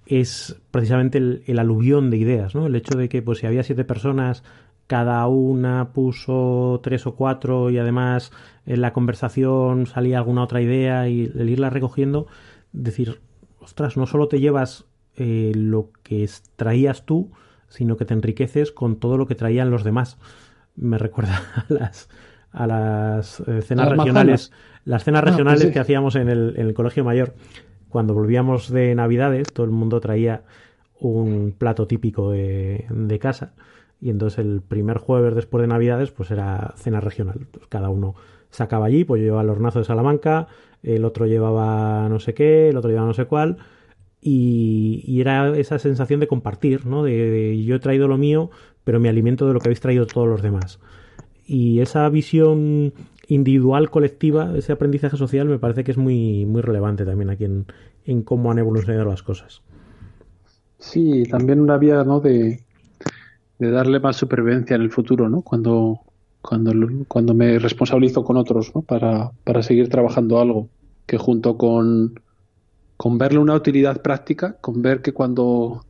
A: es precisamente el, el, aluvión de ideas, ¿no? El hecho de que pues si había siete personas cada una puso tres o cuatro y además en la conversación salía alguna otra idea y el irla recogiendo, decir, ostras, no solo te llevas eh, lo que traías tú, sino que te enriqueces con todo lo que traían los demás. Me recuerda a las, a las eh, cenas regionales, las cenas ah, pues regionales que hacíamos en el, en el colegio mayor. Cuando volvíamos de Navidades, todo el mundo traía un plato típico de, de casa y entonces el primer jueves después de Navidades pues era cena regional. cada uno sacaba allí, pues yo llevaba el hornazo de Salamanca, el otro llevaba no sé qué, el otro llevaba no sé cuál, y, era esa sensación de compartir, ¿no? De, yo he traído lo mío, pero me alimento de lo que habéis traído todos los demás. Y esa visión individual, colectiva, ese aprendizaje social me parece que es muy, muy relevante también aquí en, en cómo han evolucionado las cosas.
B: Sí, también una vía ¿no? de, de darle más supervivencia en el futuro, ¿no? Cuando, cuando, cuando me responsabilizo con otros, ¿no? Para, para seguir trabajando algo, que junto con, con verle una utilidad práctica, con ver que cuando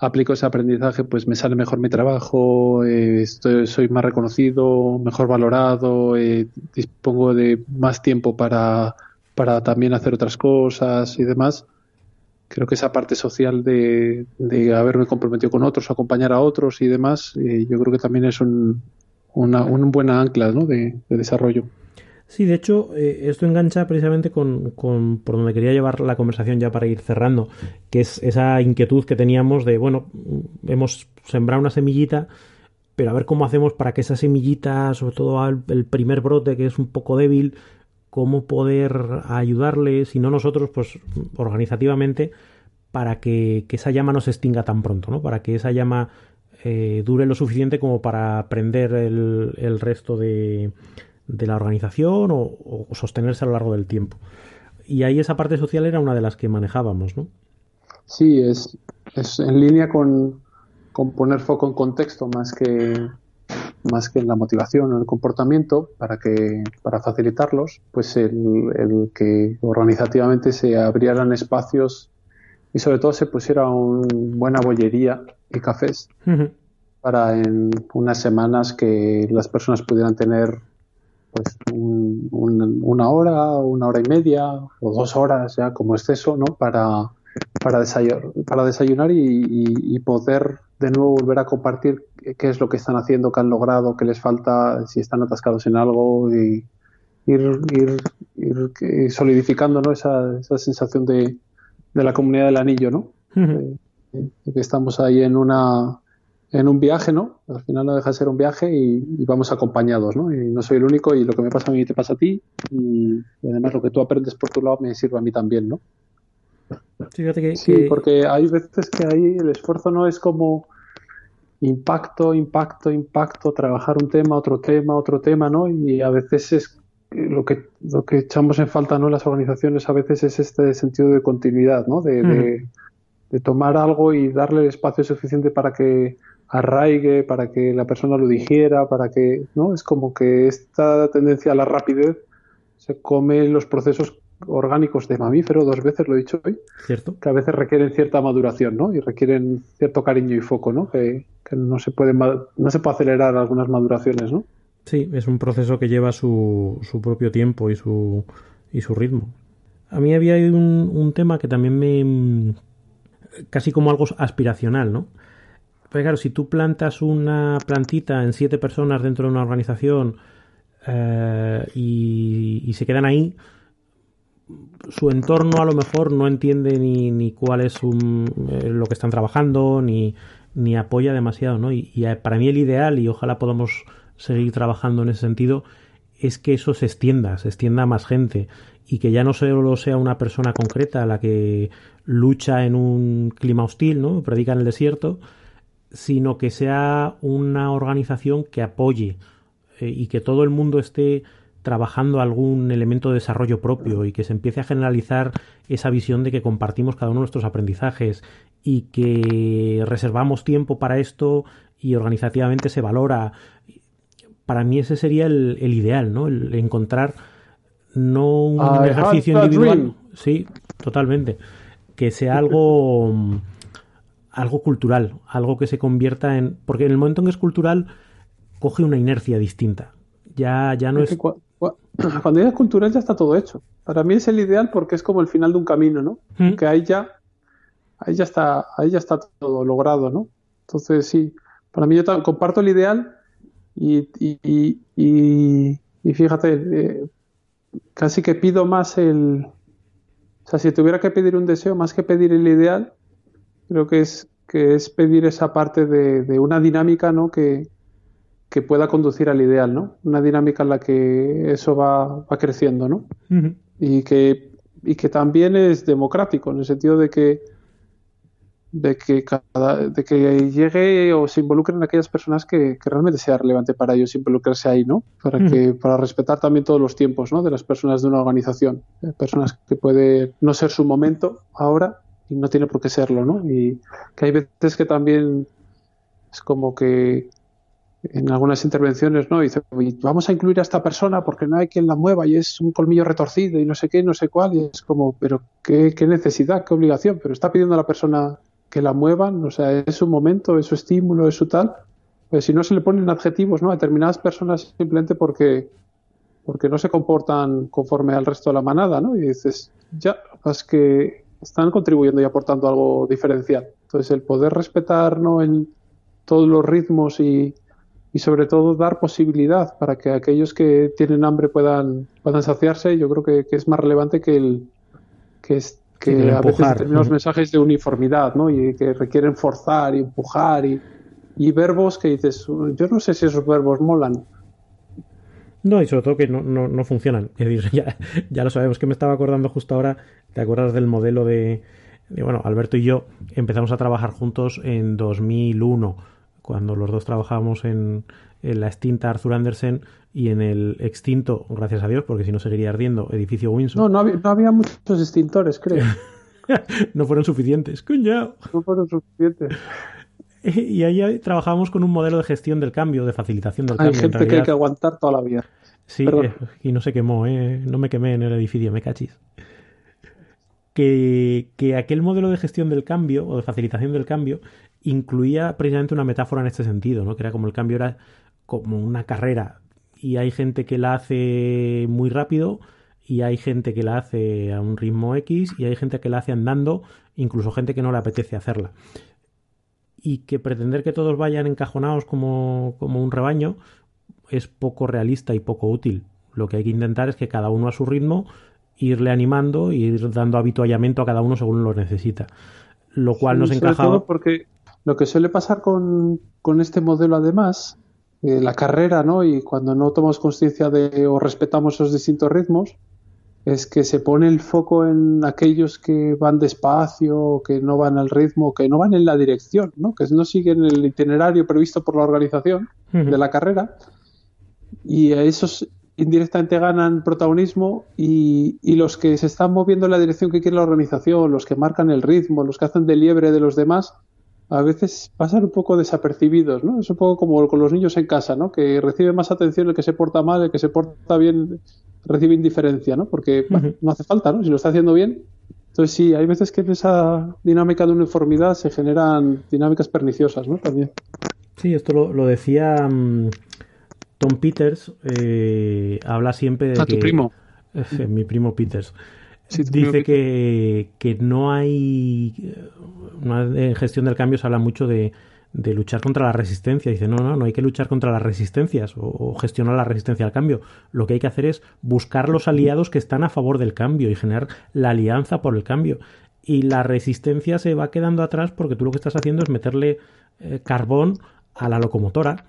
B: aplico ese aprendizaje, pues me sale mejor mi trabajo, eh, estoy, soy más reconocido, mejor valorado, eh, dispongo de más tiempo para, para también hacer otras cosas y demás creo que esa parte social de, haberme comprometido con otros, acompañar a otros y demás, eh, yo creo que también es un, una, buena ancla de, desarrollo.
A: Sí, de hecho, eh, esto engancha precisamente con, con, por donde quería llevar la conversación ya para ir cerrando, que es esa inquietud que teníamos de, bueno, hemos sembrado una semillita, pero a ver cómo hacemos para que esa semillita, sobre todo el primer brote, que es un poco débil, cómo poder ayudarle, si no nosotros, pues organizativamente, para que, esa llama no se extinga tan pronto, ¿no? Para que esa llama eh, dure lo suficiente como para aprender el, resto de, de, la organización o, sostenerse a lo largo del tiempo. Y ahí esa parte social era una de las que manejábamos, ¿no?
B: Sí, es, es en línea con, con poner foco en contexto más que más que en la motivación o el comportamiento para que para facilitarlos pues el, que organizativamente se abrieran espacios y sobre todo se pusiera una buena bollería y cafés para en unas semanas que las personas pudieran tener pues una hora una hora y media o dos horas ya como exceso no para para desayunar, para desayunar y poder de nuevo volver a compartir qué es lo que están haciendo, qué han logrado, qué les falta, si están atascados en algo y ir, ir, solidificando ¿no? esa, esa sensación de, de, la comunidad del anillo, ¿no? Eh, que estamos ahí en una en un viaje, ¿no? Al final no deja de ser un viaje y, vamos acompañados, ¿no? Y no soy el único y lo que me pasa a mí te pasa a ti y, además lo que tú aprendes por tu lado me sirve a mí también, ¿no? sí, porque hay veces que ahí el esfuerzo no es como impacto, impacto, impacto, trabajar un tema, otro tema, otro tema, ¿no? Y a veces es lo que, lo que echamos en falta, ¿no? En las organizaciones a veces es este sentido de continuidad, ¿no? De, de, tomar algo y darle el espacio suficiente para que arraigue, para que la persona lo digiera, para que, ¿no? Es como que esta tendencia a la rapidez se come los procesos orgánicos de mamífero, dos veces lo he dicho hoy,
A: ¿Cierto?
B: que a veces requieren cierta maduración, ¿no? Y requieren cierto cariño y foco, ¿no? Que, no se puede no se puede acelerar algunas maduraciones, ¿no?
A: Sí, es un proceso que lleva su, su propio tiempo y su, y su ritmo. A mí había un, un tema que también me casi como algo aspiracional, ¿no? Pues claro, si tú plantas una plantita en siete personas dentro de una organización eh, y, se quedan ahí, su entorno a lo mejor no entiende ni, ni cuál es eh, lo que están trabajando, ni, ni apoya demasiado, ¿no? Y, y, para mí el ideal, y ojalá podamos seguir trabajando en ese sentido, es que eso se extienda, se extienda a más gente y que ya no solo sea una persona concreta la que lucha en un clima hostil, ¿no? Predica en el desierto, sino que sea una organización que apoye eh, y que todo el mundo esté trabajando algún elemento de desarrollo propio y que se empiece a generalizar esa visión de que compartimos cada uno de nuestros aprendizajes y que reservamos tiempo para esto y organizativamente se valora. Para mí ese sería el, ideal, ¿no? El encontrar no un ejercicio individual. Sí, totalmente. Que sea algo algo cultural, algo que se convierta en... Porque en el momento en que es cultural, coge una inercia distinta. Ya, ya no es...
B: Cuando es cultural ya está todo hecho. Para mí es el ideal porque es como el final de un camino, ¿no? ¿Mm? Que ahí ya, ahí ya está, ahí ya está todo logrado, ¿no? Entonces sí, para mí yo comparto el ideal y, y, y, fíjate, eh, casi que pido más el... O sea, si tuviera que pedir un deseo, más que pedir el ideal, creo que es, que es pedir esa parte de, una dinámica ¿no? que, que, pueda conducir al ideal, ¿no? Una dinámica en la que eso va, va creciendo, ¿no? y, que, y que también es democrático, en el sentido de que de que cada, de que llegue o se involucren aquellas personas que, que, realmente sea relevante para ellos involucrarse ahí, ¿no? Para que para respetar también todos los tiempos, ¿no? De las personas de una organización, personas que puede no ser su momento ahora y no tiene por qué serlo, ¿no? Y que hay veces que también es como que en algunas intervenciones, ¿no? Dice, vamos a incluir a esta persona porque no hay quien la mueva y es un colmillo retorcido y no sé qué, no sé cuál, y es como, pero qué, necesidad, qué obligación, pero está pidiendo a la persona que la muevan, o sea, es su momento, es su estímulo, es su tal. Pues si no se le ponen adjetivos, ¿no? A determinadas personas simplemente porque porque no se comportan conforme al resto de la manada, ¿no? Y dices, ya, es que están contribuyendo y aportando algo diferencial. Entonces, el poder respetar ¿no? en todos los ritmos y, y, sobre todo dar posibilidad para que aquellos que tienen hambre puedan, puedan saciarse, yo creo que, es más relevante que el que, es, que a veces determinados mensajes de uniformidad, ¿no? Y que requieren forzar y empujar y, y verbos que dices, yo no sé si esos verbos molan.
A: No, y sobre todo que no, no, no funcionan. Es decir, ya, ya, lo sabemos. Que me estaba acordando justo ahora, ¿te acuerdas del modelo de, Bueno, Alberto y yo empezamos a trabajar juntos en 2001, cuando los dos trabajábamos en, en la extinta Arthur Andersen y en el extinto, gracias a Dios, porque si no seguiría ardiendo, edificio Windsor.
B: No, no había, no había muchos extintores, creo.
A: no fueron suficientes, cuñado.
B: No fueron suficientes.
A: Y ahí trabajábamos con un modelo de gestión del cambio, de facilitación del cambio.
B: Hay gente que hay que aguantar toda la vida.
A: Sí, eh, y no se quemó, ¿eh? no me quemé en el edificio, me cachis. Que, que, aquel modelo de gestión del cambio o de facilitación del cambio incluía precisamente una metáfora en este sentido, ¿no? que era como el cambio era como una carrera y hay gente que la hace muy rápido y hay gente que la hace a un ritmo X y hay gente que la hace andando, incluso gente que no le apetece hacerla y que pretender que todos vayan encajonados como, como un rebaño es poco realista y poco útil. Lo que hay que intentar es que cada uno a su ritmo irle animando ir dando habituallamiento a cada uno según lo necesita. Lo cual nos encaja. Todo
B: porque lo que suele pasar con, con este modelo, además, eh, la carrera, ¿no? Y cuando no tomamos conciencia de o respetamos esos distintos ritmos, es que se pone el foco en aquellos que van despacio, que no van al ritmo, que no van en la dirección, ¿no? que no siguen el itinerario previsto por la organización de la carrera y a esos indirectamente ganan protagonismo y, y, los que se están moviendo en la dirección que quiere la organización, los que marcan el ritmo, los que hacen de liebre de los demás, a veces pasan un poco desapercibidos, ¿no? Es un poco como con los niños en casa, ¿no? Que recibe más atención el que se porta mal, el que se porta bien recibe indiferencia, ¿no? Porque no hace falta, ¿no? Si lo está haciendo bien. Entonces sí, hay veces que en esa dinámica de uniformidad se generan dinámicas perniciosas, ¿no? También.
A: Sí, esto lo, decía mm, Tom Peters, eh, habla siempre de...
B: A tu primo.
A: Eh, mi primo Peters. Dice que, que, no hay... en gestión del cambio se habla mucho de, de luchar contra la resistencia. Dice, no, no, no hay que luchar contra las resistencias o, gestionar la resistencia al cambio. Lo que hay que hacer es buscar los aliados que están a favor del cambio y generar la alianza por el cambio. Y la resistencia se va quedando atrás porque tú lo que estás haciendo es meterle eh, carbón a la locomotora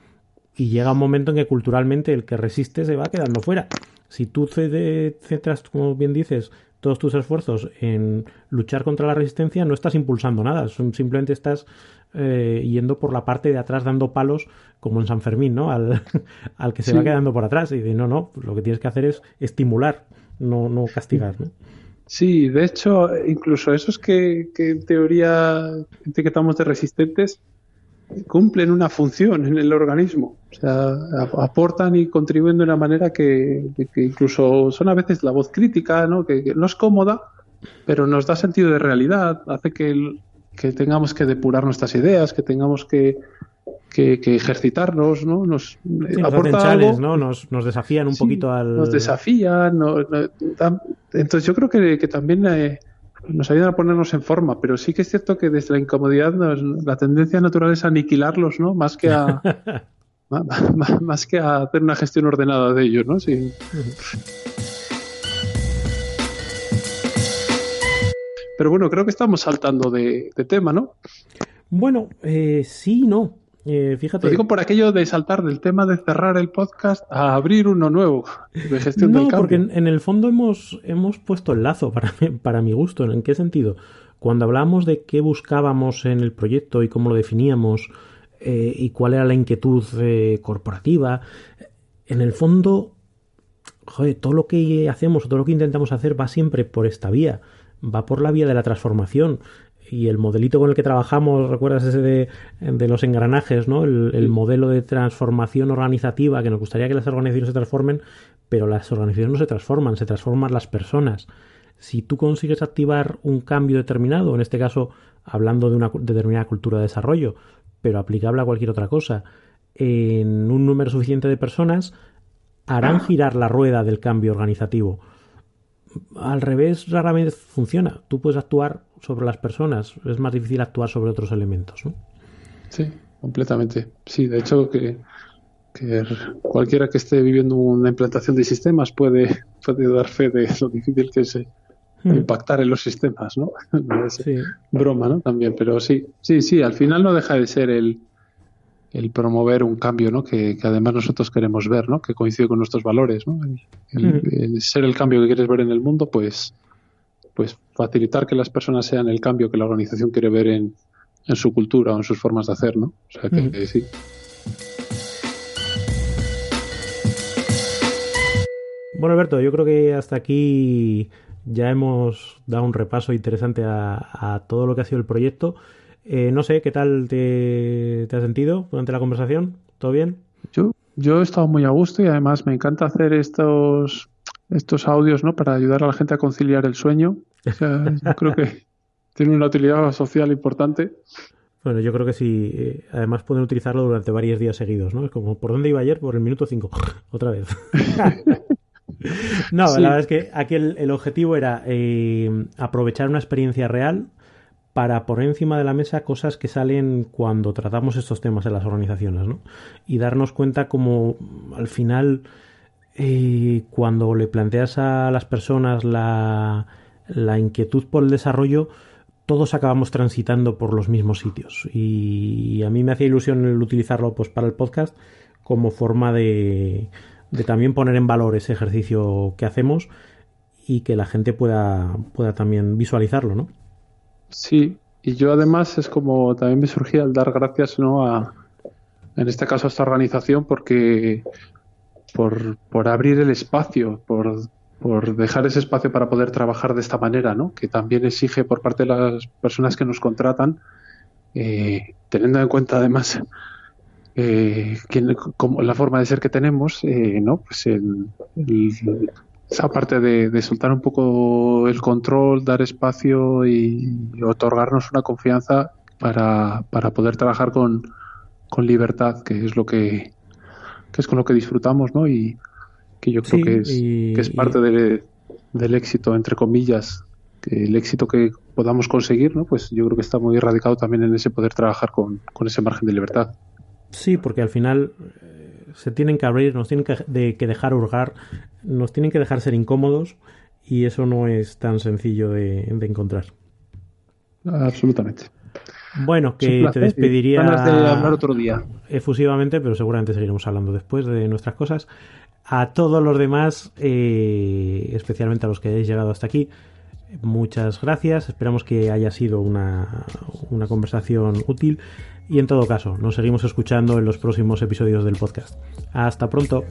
A: y llega un momento en que culturalmente el que resiste se va quedando fuera. Si tú centras, como bien dices, todos tus esfuerzos en luchar contra la resistencia, no estás impulsando nada, simplemente estás eh, yendo por la parte de atrás dando palos, como en San Fermín, ¿no? Al, al que se va quedando por atrás. Y de no, no, lo que tienes que hacer es estimular, no, no castigar, ¿no?
B: Sí, de hecho, incluso esos que, que en teoría etiquetamos de resistentes, cumplen una función en el organismo. O sea, aportan y contribuyen de una manera que, incluso son a veces la voz crítica, ¿no? Que, no es cómoda, pero nos da sentido de realidad, hace que, que tengamos que depurar nuestras ideas, que tengamos que, que, ejercitarnos, ¿no? Nos,
A: ¿no? Nos, desafían un poquito al...
B: Nos desafían, entonces yo creo que, también... Eh, nos ayudan a ponernos en forma, pero sí que es cierto que desde la incomodidad la tendencia natural es aniquilarlos, ¿no? Más que a más, que a hacer una gestión ordenada de ellos, ¿no? Sí. Pero bueno, creo que estamos saltando de, tema, ¿no?
A: Bueno, eh, sí, no. Eh, fíjate.
B: Lo digo por aquello de saltar del tema de cerrar el podcast a abrir uno nuevo de gestión
A: del
B: cambio.
A: porque en, el fondo hemos, hemos puesto el lazo para, para mi gusto. ¿En qué sentido? Cuando hablamos de qué buscábamos en el proyecto y cómo lo definíamos eh, y cuál era la inquietud eh, corporativa, en el fondo, joder, todo lo que hacemos, todo lo que intentamos hacer va siempre por esta vía, va por la vía de la transformación y el modelito con el que trabajamos, ¿recuerdas ese de, de los engranajes, ¿no? El, modelo de transformación organizativa, que nos gustaría que las organizaciones se transformen, pero las organizaciones no se transforman, se transforman las personas. Si tú consigues activar un cambio determinado, en este caso hablando de una determinada cultura de desarrollo, pero aplicable a cualquier otra cosa, en un número suficiente de personas, harán girar la rueda del cambio organizativo al revés raramente funciona. Tú puedes actuar sobre las personas, es más difícil actuar sobre otros elementos, ¿no?
B: Sí, completamente. Sí, de hecho que, cualquiera que esté viviendo una implantación de sistemas puede, puede dar fe de lo difícil que es eh, hmm. impactar en los sistemas, ¿no? sí. Broma, ¿no? También, pero sí, sí, sí, al final no deja de ser el, el promover un cambio ¿no? que, además nosotros queremos ver, ¿no? que coincide con nuestros valores. ¿no? El, ser el cambio que quieres ver en el mundo, pues, pues facilitar que las personas sean el cambio que la organización quiere ver en, en su cultura o en sus formas de hacer. ¿no? O sea que, sí.
A: Bueno, Alberto, yo creo que hasta aquí ya hemos dado un repaso interesante a, a todo lo que ha sido el proyecto. Eh, no sé, ¿qué tal te, has sentido durante la conversación? ¿Todo bien?
B: Yo, yo he estado muy a gusto y además me encanta hacer estos, estos audios ¿no? para ayudar a la gente a conciliar el sueño. O sea, yo creo que tiene una utilidad social importante.
A: Bueno, yo creo que sí. Eh, además pueden utilizarlo durante varios días seguidos, ¿no? Es como, ¿por dónde iba ayer? Por el minuto 5. Otra vez. no, la verdad es que aquí el, objetivo era eh, aprovechar una experiencia real para poner encima de la mesa cosas que salen cuando tratamos estos temas en las organizaciones, ¿no? Y darnos cuenta como al final, eh, cuando le planteas a las personas la, inquietud por el desarrollo, todos acabamos transitando por los mismos sitios. Y a mí me hacía ilusión el utilizarlo pues, para el podcast como forma de, de también poner en valor ese ejercicio que hacemos y que la gente pueda, pueda también visualizarlo, ¿no?
B: Sí, y yo además es como también me surgía el dar gracias ¿no? a, en este caso a esta organización porque por, por abrir el espacio, por, por dejar ese espacio para poder trabajar de esta manera, ¿no? que también exige por parte de las personas que nos contratan, eh, teniendo en cuenta además eh, que, como la forma de ser que tenemos, eh, ¿no? pues el, esa parte de, soltar un poco el control, dar espacio y, otorgarnos una confianza para, para poder trabajar con, con, libertad, que es lo que, que, es con lo que disfrutamos, ¿no? Y que yo creo que, es, que es parte del éxito, entre comillas, que el éxito que podamos conseguir, ¿no? Pues yo creo que está muy radicado también en ese poder trabajar con, ese margen de libertad.
A: Sí, porque al final se tienen que abrir, nos tienen que, que dejar hurgar, nos tienen que dejar ser incómodos y eso no es tan sencillo de, encontrar.
B: Absolutamente.
A: Bueno, que te despediría.
B: de hablar otro día.
A: Efusivamente, pero seguramente seguiremos hablando después de nuestras cosas. A todos los demás, eh, especialmente a los que hayáis llegado hasta aquí, muchas gracias. Esperamos que haya sido una, una conversación útil. Y en todo caso, nos seguimos escuchando en los próximos episodios del podcast. Hasta pronto.